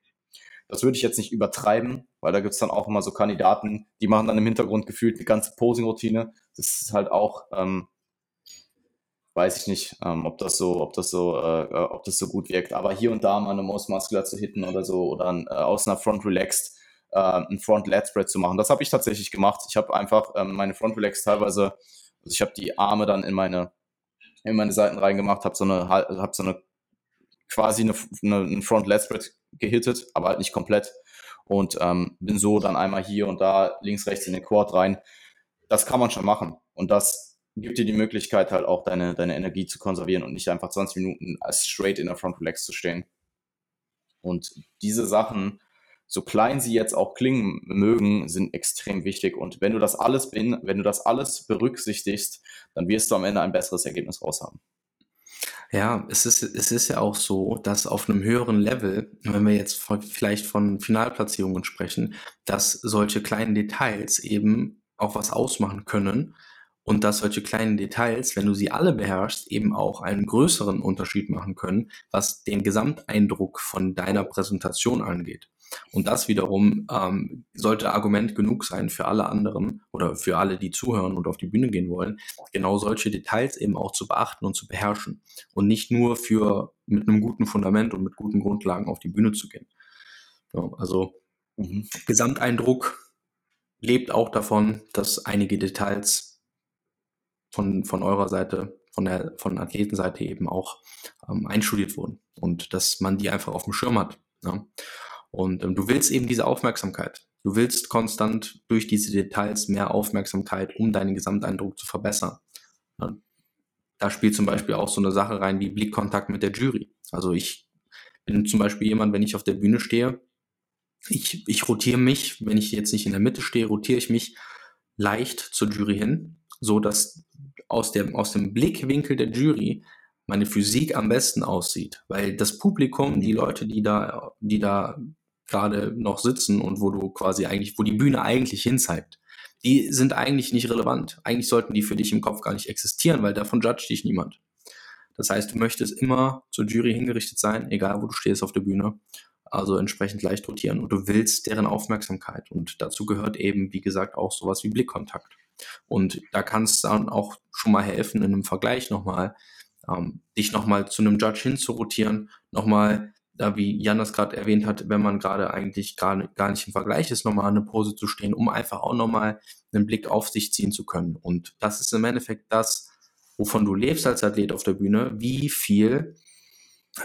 Das würde ich jetzt nicht übertreiben, weil da gibt's dann auch immer so Kandidaten, die machen dann im Hintergrund gefühlt eine ganze Posing-Routine. Das ist halt auch, ähm, weiß ich nicht, ähm, ob das so, ob das so, äh, äh ob das so gut wirkt. Aber hier und da mal eine Most Muscular zu hitten oder so oder ein, äh, aus einer Front Relaxed äh, einen Front Lat Spread zu machen. Das habe ich tatsächlich gemacht. Ich habe einfach ähm, meine Front Relax teilweise, also ich habe die Arme dann in meine in meine Seiten reingemacht, habe so eine habe so eine quasi eine, eine, einen Front Lat Spread gehittet, aber halt nicht komplett und ähm, bin so dann einmal hier und da links rechts in den Quad rein. Das kann man schon machen und das gibt dir die Möglichkeit halt auch deine deine Energie zu konservieren und nicht einfach 20 Minuten als straight in der Front Relax zu stehen. Und diese Sachen so klein sie jetzt auch klingen mögen, sind extrem wichtig. Und wenn du das alles bin, wenn du das alles berücksichtigst, dann wirst du am Ende ein besseres Ergebnis raus haben.
Ja, es ist, es ist ja auch so, dass auf einem höheren Level, wenn wir jetzt vielleicht von Finalplatzierungen sprechen, dass solche kleinen Details eben auch was ausmachen können und dass solche kleinen Details, wenn du sie alle beherrschst, eben auch einen größeren Unterschied machen können, was den Gesamteindruck von deiner Präsentation angeht. Und das wiederum ähm, sollte Argument genug sein für alle anderen oder für alle, die zuhören und auf die Bühne gehen wollen, genau solche Details eben auch zu beachten und zu beherrschen und nicht nur für mit einem guten Fundament und mit guten Grundlagen auf die Bühne zu gehen. Ja, also Mhm. Gesamteindruck lebt auch davon, dass einige Details von, von eurer Seite, von der von Athletenseite eben auch ähm, einstudiert wurden und dass man die einfach auf dem Schirm hat. Ja? Und ähm, du willst eben diese Aufmerksamkeit. Du willst konstant durch diese Details mehr Aufmerksamkeit, um deinen Gesamteindruck zu verbessern. Ja? Da spielt zum Beispiel auch so eine Sache rein wie Blickkontakt mit der Jury. Also ich bin zum Beispiel jemand, wenn ich auf der Bühne stehe, ich, ich rotiere mich, wenn ich jetzt nicht in der Mitte stehe, rotiere ich mich leicht zur Jury hin, so dass aus dem, aus dem Blickwinkel der Jury meine Physik am besten aussieht, weil das Publikum, die Leute, die da, die da gerade noch sitzen und wo du quasi eigentlich, wo die Bühne eigentlich hinzeigt, die sind eigentlich nicht relevant. Eigentlich sollten die für dich im Kopf gar nicht existieren, weil davon judge dich niemand. Das heißt, du möchtest immer zur Jury hingerichtet sein, egal wo du stehst auf der Bühne also entsprechend leicht rotieren und du willst deren Aufmerksamkeit und dazu gehört eben, wie gesagt, auch sowas wie Blickkontakt. Und da kann es dann auch schon mal helfen, in einem Vergleich nochmal, ähm, dich nochmal zu einem Judge hinzurotieren, nochmal, da wie Jan das gerade erwähnt hat, wenn man gerade eigentlich gar, gar nicht im Vergleich ist, nochmal eine Pose zu stehen, um einfach auch nochmal einen Blick auf sich ziehen zu können. Und das ist im Endeffekt das, wovon du lebst als Athlet auf der Bühne, wie viel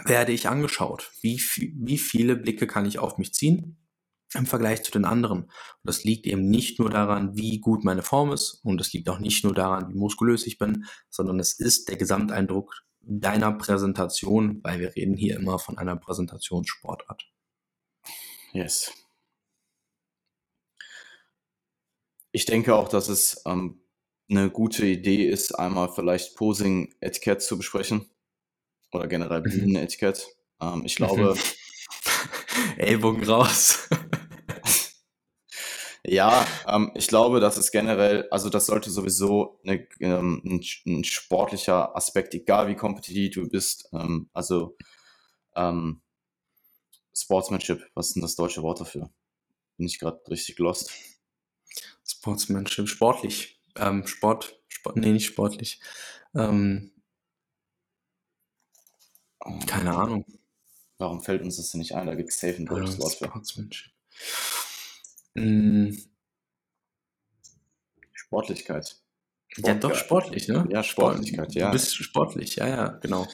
werde ich angeschaut? Wie, wie viele Blicke kann ich auf mich ziehen im Vergleich zu den anderen? Und das liegt eben nicht nur daran, wie gut meine Form ist und es liegt auch nicht nur daran, wie muskulös ich bin, sondern es ist der Gesamteindruck deiner Präsentation, weil wir reden hier immer von einer Präsentationssportart.
Yes. Ich denke auch, dass es ähm, eine gute Idee ist, einmal vielleicht Posing-Etikett zu besprechen oder generell mhm. Bühnenetikett. Ähm, ich glaube. [LAUGHS]
Ellbogen raus.
Ja, ähm, ich glaube, dass es generell, also das sollte sowieso eine, ähm, ein, ein, sportlicher Aspekt, egal wie kompetitiv du bist. Ähm, also ähm, Sportsmanship, was ist denn das deutsche Wort dafür? Bin ich gerade richtig lost?
Sportsmanship, sportlich. Ähm, Sport, Sport, nee, nicht sportlich. Ähm, keine Ahnung.
Warum fällt uns das denn nicht ein? Da gibt es safe ein deutsches Wort für.
Mm.
Sportlichkeit.
Ja, doch sportlich, ne?
Ja, Sportlichkeit, ja.
Du bist sportlich, ja, ja, genau.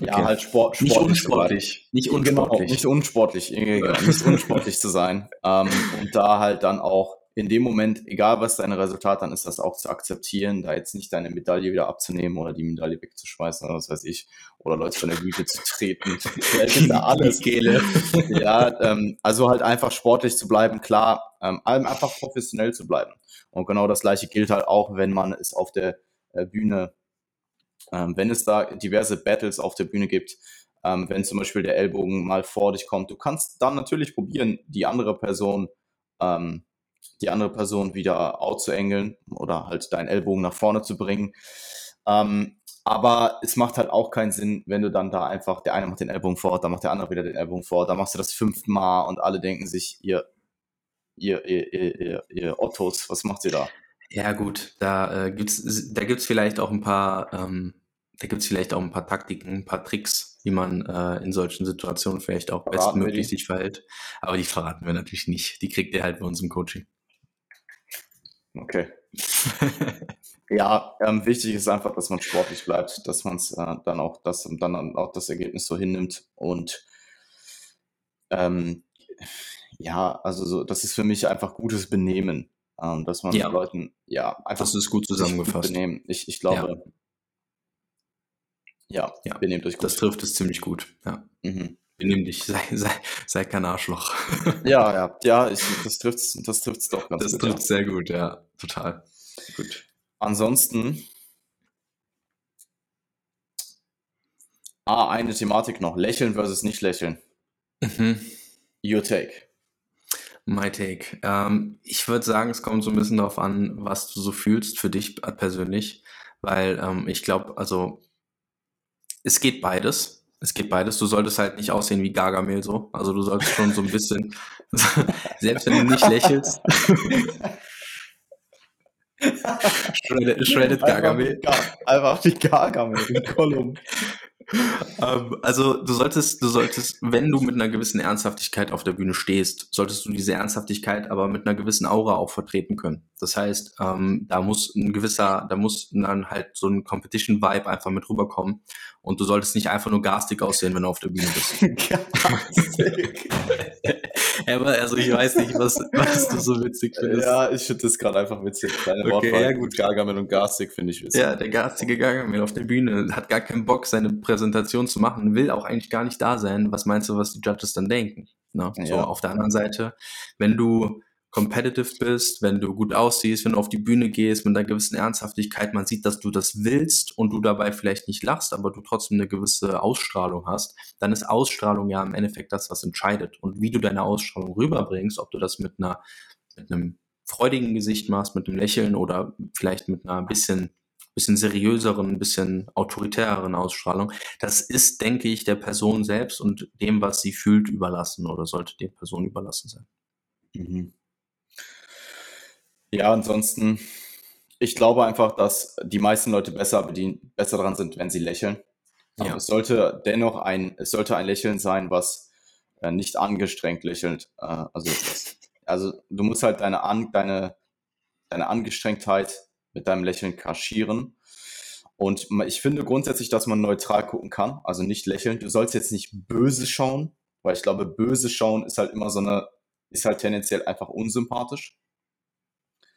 Okay. Ja, halt Sport,
nicht unsportlich.
Nicht genau, unsportlich. Genau, nicht unsportlich, nicht [LAUGHS] unsportlich zu sein. Ähm, und da halt dann auch in dem Moment, egal was dein Resultat dann ist, das auch zu akzeptieren, da jetzt nicht deine Medaille wieder abzunehmen oder die Medaille wegzuschmeißen oder was weiß ich, oder Leute von der Güte zu treten. [LAUGHS] Vielleicht ist da alles. Ja, ähm, also halt einfach sportlich zu bleiben, klar, ähm, einfach professionell zu bleiben. Und genau das gleiche gilt halt auch, wenn man es auf der äh, Bühne, ähm, wenn es da diverse Battles auf der Bühne gibt, ähm, wenn zum Beispiel der Ellbogen mal vor dich kommt, du kannst dann natürlich probieren, die andere Person ähm, die andere Person wieder out zu engeln oder halt deinen Ellbogen nach vorne zu bringen. Ähm, aber es macht halt auch keinen Sinn, wenn du dann da einfach, der eine macht den Ellbogen vor, dann macht der andere wieder den Ellbogen vor, dann machst du das fünfte Mal und alle denken sich, ihr, ihr, ihr, ihr, ihr Ottos, was macht ihr da?
Ja, gut, da äh, gibt's, da gibt's vielleicht auch ein paar, ähm, da gibt's vielleicht auch ein paar Taktiken, ein paar Tricks, wie man äh, in solchen Situationen vielleicht auch verraten bestmöglich sich verhält. Aber die verraten wir natürlich nicht. Die kriegt ihr halt bei uns im Coaching.
Okay. [LAUGHS] ja, ähm, wichtig ist einfach, dass man sportlich bleibt, dass man es äh, dann auch das dann auch das Ergebnis so hinnimmt und ähm, ja, also so, das ist für mich einfach gutes Benehmen, ähm, dass man ja. Leuten ja
einfach das ist gut zusammengefasst.
Gut benehmen. Ich, ich glaube,
ja. ja, ja, benehmt euch gut. Das trifft es ziemlich gut. Ja. Mhm. Benimm dich, [LAUGHS] sei, sei, sei kein Arschloch.
ja, [LAUGHS] ja, ja, ich, das trifft das trifft's doch
ganz das gut. Das trifft ja. sehr gut, ja, total. Gut.
Ansonsten, ah, eine Thematik noch, lächeln versus nicht lächeln. Mhm. Your take.
My take. Ähm, ich würde sagen, es kommt so ein bisschen darauf an, was du so fühlst für dich persönlich, weil ähm, ich glaube, also es geht beides es geht beides. Du solltest halt nicht aussehen wie Gargamel so. Also du solltest schon so ein bisschen, [LAUGHS] selbst wenn du nicht lächelst. [LAUGHS]
Shredded, Shredded Gargamel. Einfach wie Gargamel, wie Gollum.
ähm, also du solltest, du solltest, wenn du mit einer gewissen Ernsthaftigkeit auf der Bühne stehst, solltest du diese Ernsthaftigkeit aber mit einer gewissen Aura auch vertreten können. Das heißt, ähm, da muss ein gewisser, da muss dann halt so ein Competition-Vibe einfach mit rüberkommen. Und du solltest nicht einfach nur garstig aussehen, wenn du auf der Bühne bist. [LAUGHS] garstig. [LAUGHS] aber also ich weiß nicht, was, was du so witzig findest.
Ja, ich finde das gerade einfach witzig. Deine okay, Wortwahl. ja gut. Gargamel und garstig finde ich witzig.
Ja, der garstige Gargamel auf der Bühne hat gar keinen Bock, seine Präsentation zu machen, will auch eigentlich gar nicht da sein. Was meinst du, was die Judges dann denken? Ne? Ja. So, auf der anderen Seite, wenn du competitive bist, wenn du gut aussiehst, wenn du auf die Bühne gehst mit einer gewissen Ernsthaftigkeit, man sieht, dass du das willst und du dabei vielleicht nicht lachst, aber du trotzdem eine gewisse Ausstrahlung hast, dann ist Ausstrahlung ja im Endeffekt das, was entscheidet. Und wie du deine Ausstrahlung rüberbringst, ob du das mit einer, mit einem freudigen Gesicht machst, mit einem Lächeln oder vielleicht mit einer bisschen bisschen seriöseren, bisschen autoritäreren Ausstrahlung. Das ist, denke ich, der Person selbst und dem, was sie fühlt, überlassen oder sollte der Person überlassen sein. Mhm.
Ja, ansonsten, ich glaube einfach, dass die meisten Leute besser bedient, besser dran sind, wenn sie lächeln. Ja. es sollte dennoch ein, es sollte ein Lächeln sein, was äh, nicht angestrengt lächelt. Äh, also, das, also du musst halt deine, an, deine, deine Angestrengtheit mit deinem Lächeln kaschieren. Und ich finde grundsätzlich, dass man neutral gucken kann, also nicht lächeln. Du sollst jetzt nicht böse schauen, weil ich glaube, böse schauen ist halt immer so eine, ist halt tendenziell einfach unsympathisch.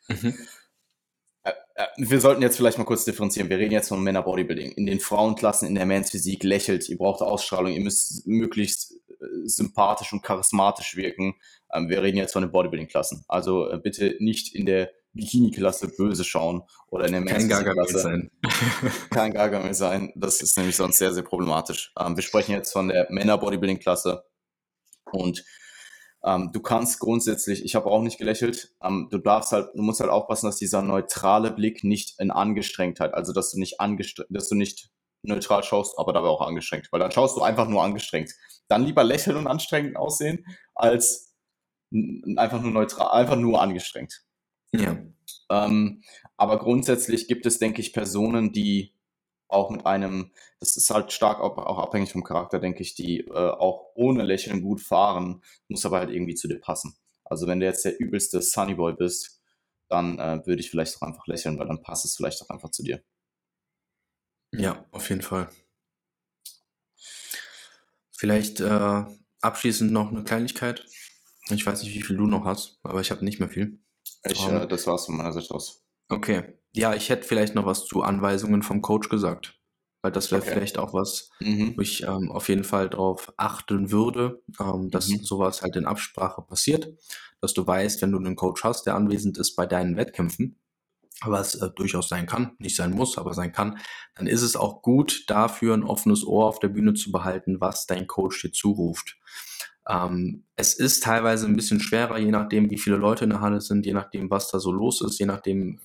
Mhm. Äh, äh, wir sollten jetzt vielleicht mal kurz differenzieren. Wir reden jetzt von Männer Bodybuilding. In den Frauenklassen, in der Mans Physik lächelt, ihr braucht Ausstrahlung, ihr müsst möglichst äh, sympathisch und charismatisch wirken. Ähm, wir reden jetzt von den Bodybuilding-Klassen. Also bitte nicht in der Bikini-Klasse böse schauen oder in der
Kein Gargamel sein. [LAUGHS] [LAUGHS]
Kein Gargamel sein. Das ist nämlich sonst sehr, sehr problematisch. Ähm, wir sprechen jetzt von der Männer-Bodybuilding-Klasse und ähm, du kannst grundsätzlich, ich habe auch nicht gelächelt, ähm, du darfst halt, du musst halt aufpassen, dass dieser neutrale Blick nicht in Angestrengtheit, also dass du nicht angestrengt, dass du nicht neutral schaust, aber dabei auch angestrengt, weil dann schaust du einfach nur angestrengt. Dann lieber lächeln und anstrengend aussehen, als einfach nur neutral, einfach nur angestrengt. Ja. Ähm, aber grundsätzlich gibt es, denke ich, Personen, die auch mit einem, das ist halt stark auch, auch abhängig vom Charakter, denke ich, die äh, auch ohne Lächeln gut fahren, muss aber halt irgendwie zu dir passen. Also wenn du jetzt der übelste Sunnyboy bist, dann äh, würde ich vielleicht auch einfach lächeln, weil dann passt es vielleicht auch einfach zu dir.
Ja, auf jeden Fall. Vielleicht äh, abschließend noch eine Kleinigkeit. Ich weiß nicht, wie viel du noch hast, aber ich habe nicht mehr viel.
Ich, äh, das war's von meiner Seite aus.
Okay. Ja, ich hätte vielleicht noch was zu Anweisungen vom Coach gesagt. Weil das wäre okay. vielleicht auch was, mhm. wo ich ähm, auf jeden Fall darauf achten würde, ähm, dass mhm. sowas halt in Absprache passiert. Dass du weißt, wenn du einen Coach hast, der anwesend ist bei deinen Wettkämpfen, was äh, durchaus sein kann, nicht sein muss, aber sein kann, dann ist es auch gut, dafür ein offenes Ohr auf der Bühne zu behalten, was dein Coach dir zuruft. Ähm, es ist teilweise ein bisschen schwerer, je nachdem, wie viele Leute in der Halle sind, je nachdem, was da so los ist, je nachdem,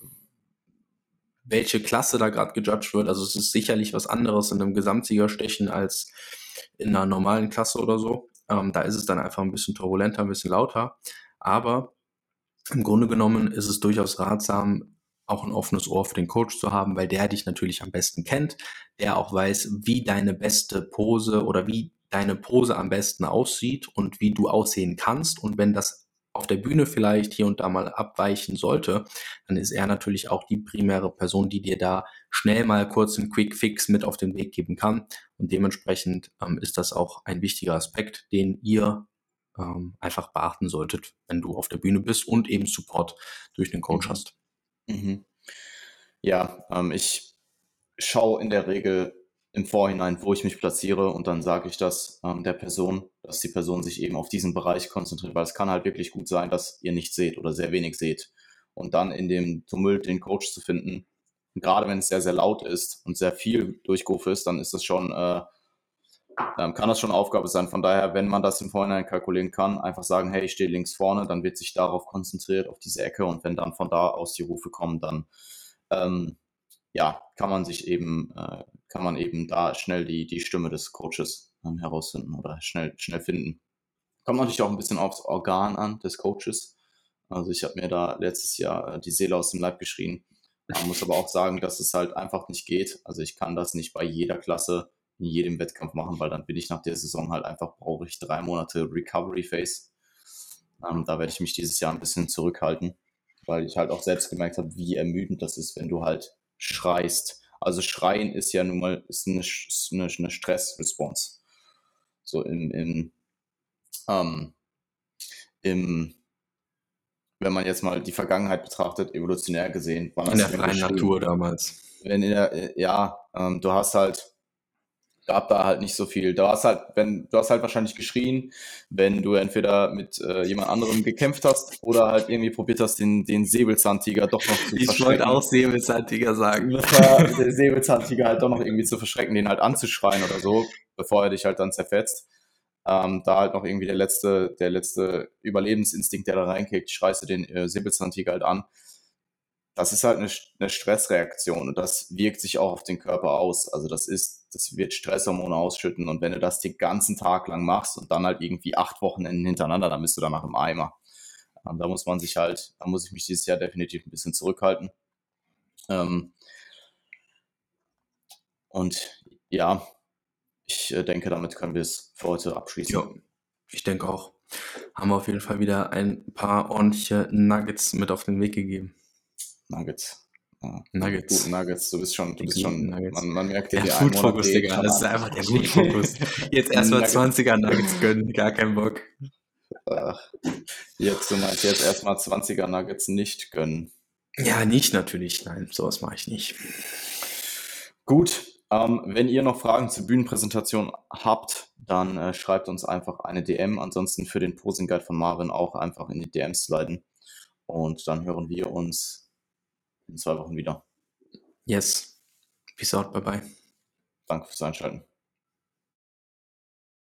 welche Klasse da gerade gejudged wird. Also es ist sicherlich was anderes in einem Gesamtsiegerstechen als in einer normalen Klasse oder so. Ähm, da ist es dann einfach ein bisschen turbulenter, ein bisschen lauter. Aber im Grunde genommen ist es durchaus ratsam, auch ein offenes Ohr für den Coach zu haben, weil der dich natürlich am besten kennt, der auch weiß, wie deine beste Pose oder wie deine Pose am besten aussieht und wie du aussehen kannst. Und wenn das auf der Bühne vielleicht hier und da mal abweichen sollte, dann ist er natürlich auch die primäre Person, die dir da schnell mal kurz einen Quick Fix mit auf den Weg geben kann. Und dementsprechend ähm, ist das auch ein wichtiger Aspekt, den ihr ähm, einfach beachten solltet, wenn du auf der Bühne bist und eben Support durch den Coach mhm. hast. Mhm.
Ja, ähm, ich schaue in der Regel im Vorhinein, wo ich mich platziere und dann sage ich das ähm, der Person, dass die Person sich eben auf diesen Bereich konzentriert, weil es kann halt wirklich gut sein, dass ihr nicht seht oder sehr wenig seht und dann in dem Tumult den Coach zu finden, gerade wenn es sehr, sehr laut ist und sehr viel Durchruf ist, dann ist das schon, äh, ähm, kann das schon Aufgabe sein. Von daher, wenn man das im Vorhinein kalkulieren kann, einfach sagen, hey, ich stehe links vorne, dann wird sich darauf konzentriert, auf diese Ecke und wenn dann von da aus die Rufe kommen, dann ähm, ja, kann man sich eben, äh, kann man eben da schnell die, die Stimme des Coaches ähm, herausfinden oder schnell, schnell finden. Kommt natürlich auch ein bisschen aufs Organ an des Coaches. Also ich habe mir da letztes Jahr äh, die Seele aus dem Leib geschrien. Man muss aber auch sagen, dass es halt einfach nicht geht. Also ich kann das nicht bei jeder Klasse in jedem Wettkampf machen, weil dann bin ich nach der Saison halt einfach, brauche ich drei Monate Recovery Phase. Ähm, da werde ich mich dieses Jahr ein bisschen zurückhalten, weil ich halt auch selbst gemerkt habe, wie ermüdend das ist, wenn du halt schreist. Also Schreien ist ja nun mal ist eine, eine, eine Stress-Response. So im, im, ähm, im, wenn man jetzt mal die Vergangenheit betrachtet, evolutionär gesehen,
war das in der freien Natur damals.
Wenn in der, äh, ja, ähm, du hast halt gab da halt nicht so viel. Du hast halt, wenn, du hast halt wahrscheinlich geschrien, wenn du entweder mit äh, jemand anderem gekämpft hast oder halt irgendwie probiert hast, den, den Säbelzahntiger doch noch
zu ich verschrecken. Ich wollte auch Säbelzahntiger sagen.
der Säbelzahntiger halt doch noch irgendwie zu verschrecken, den halt anzuschreien oder so, bevor er dich halt dann zerfetzt. Ähm, da halt noch irgendwie der letzte, der letzte Überlebensinstinkt, der da reinkickt, schreist du den äh, Säbelzahntiger halt an das ist halt eine, eine, Stressreaktion und das wirkt sich auch auf den Körper aus. Also das ist, das wird Stresshormone ausschütten und wenn du das den ganzen Tag lang machst und dann halt irgendwie acht Wochenenden hintereinander, dann bist du danach im Eimer. Und da muss man sich halt, da muss ich mich dieses Jahr definitiv ein bisschen zurückhalten. Ähm und ja, ich äh, denke, damit können wir es für heute abschließen. Ja,
ich denke auch. Haben wir auf jeden Fall wieder ein paar ordentliche Nuggets mit auf den Weg gegeben.
Nuggets.
Ja. Nuggets.
Guten Nuggets, du bist schon, du bist schon,
man, man merkt dir der Fokus, Digga, das ist einfach der Fokus. Jetzt [LAUGHS] erstmal 20er Nuggets gönnen, gar kein Bock.
Ach, jetzt, du meinst jetzt erstmal 20er Nuggets nicht gönnen.
Ja, nicht natürlich, nein, sowas mache ich nicht.
Gut, ähm, wenn ihr noch Fragen zur Bühnenpräsentation habt, dann äh, schreibt uns einfach eine DM. Ansonsten für den Posing Guide von Marvin auch einfach in die DMs sliden. Und dann hören wir uns in zwei Wochen wieder.
Yes. Peace out. Bye bye.
Danke fürs Einschalten.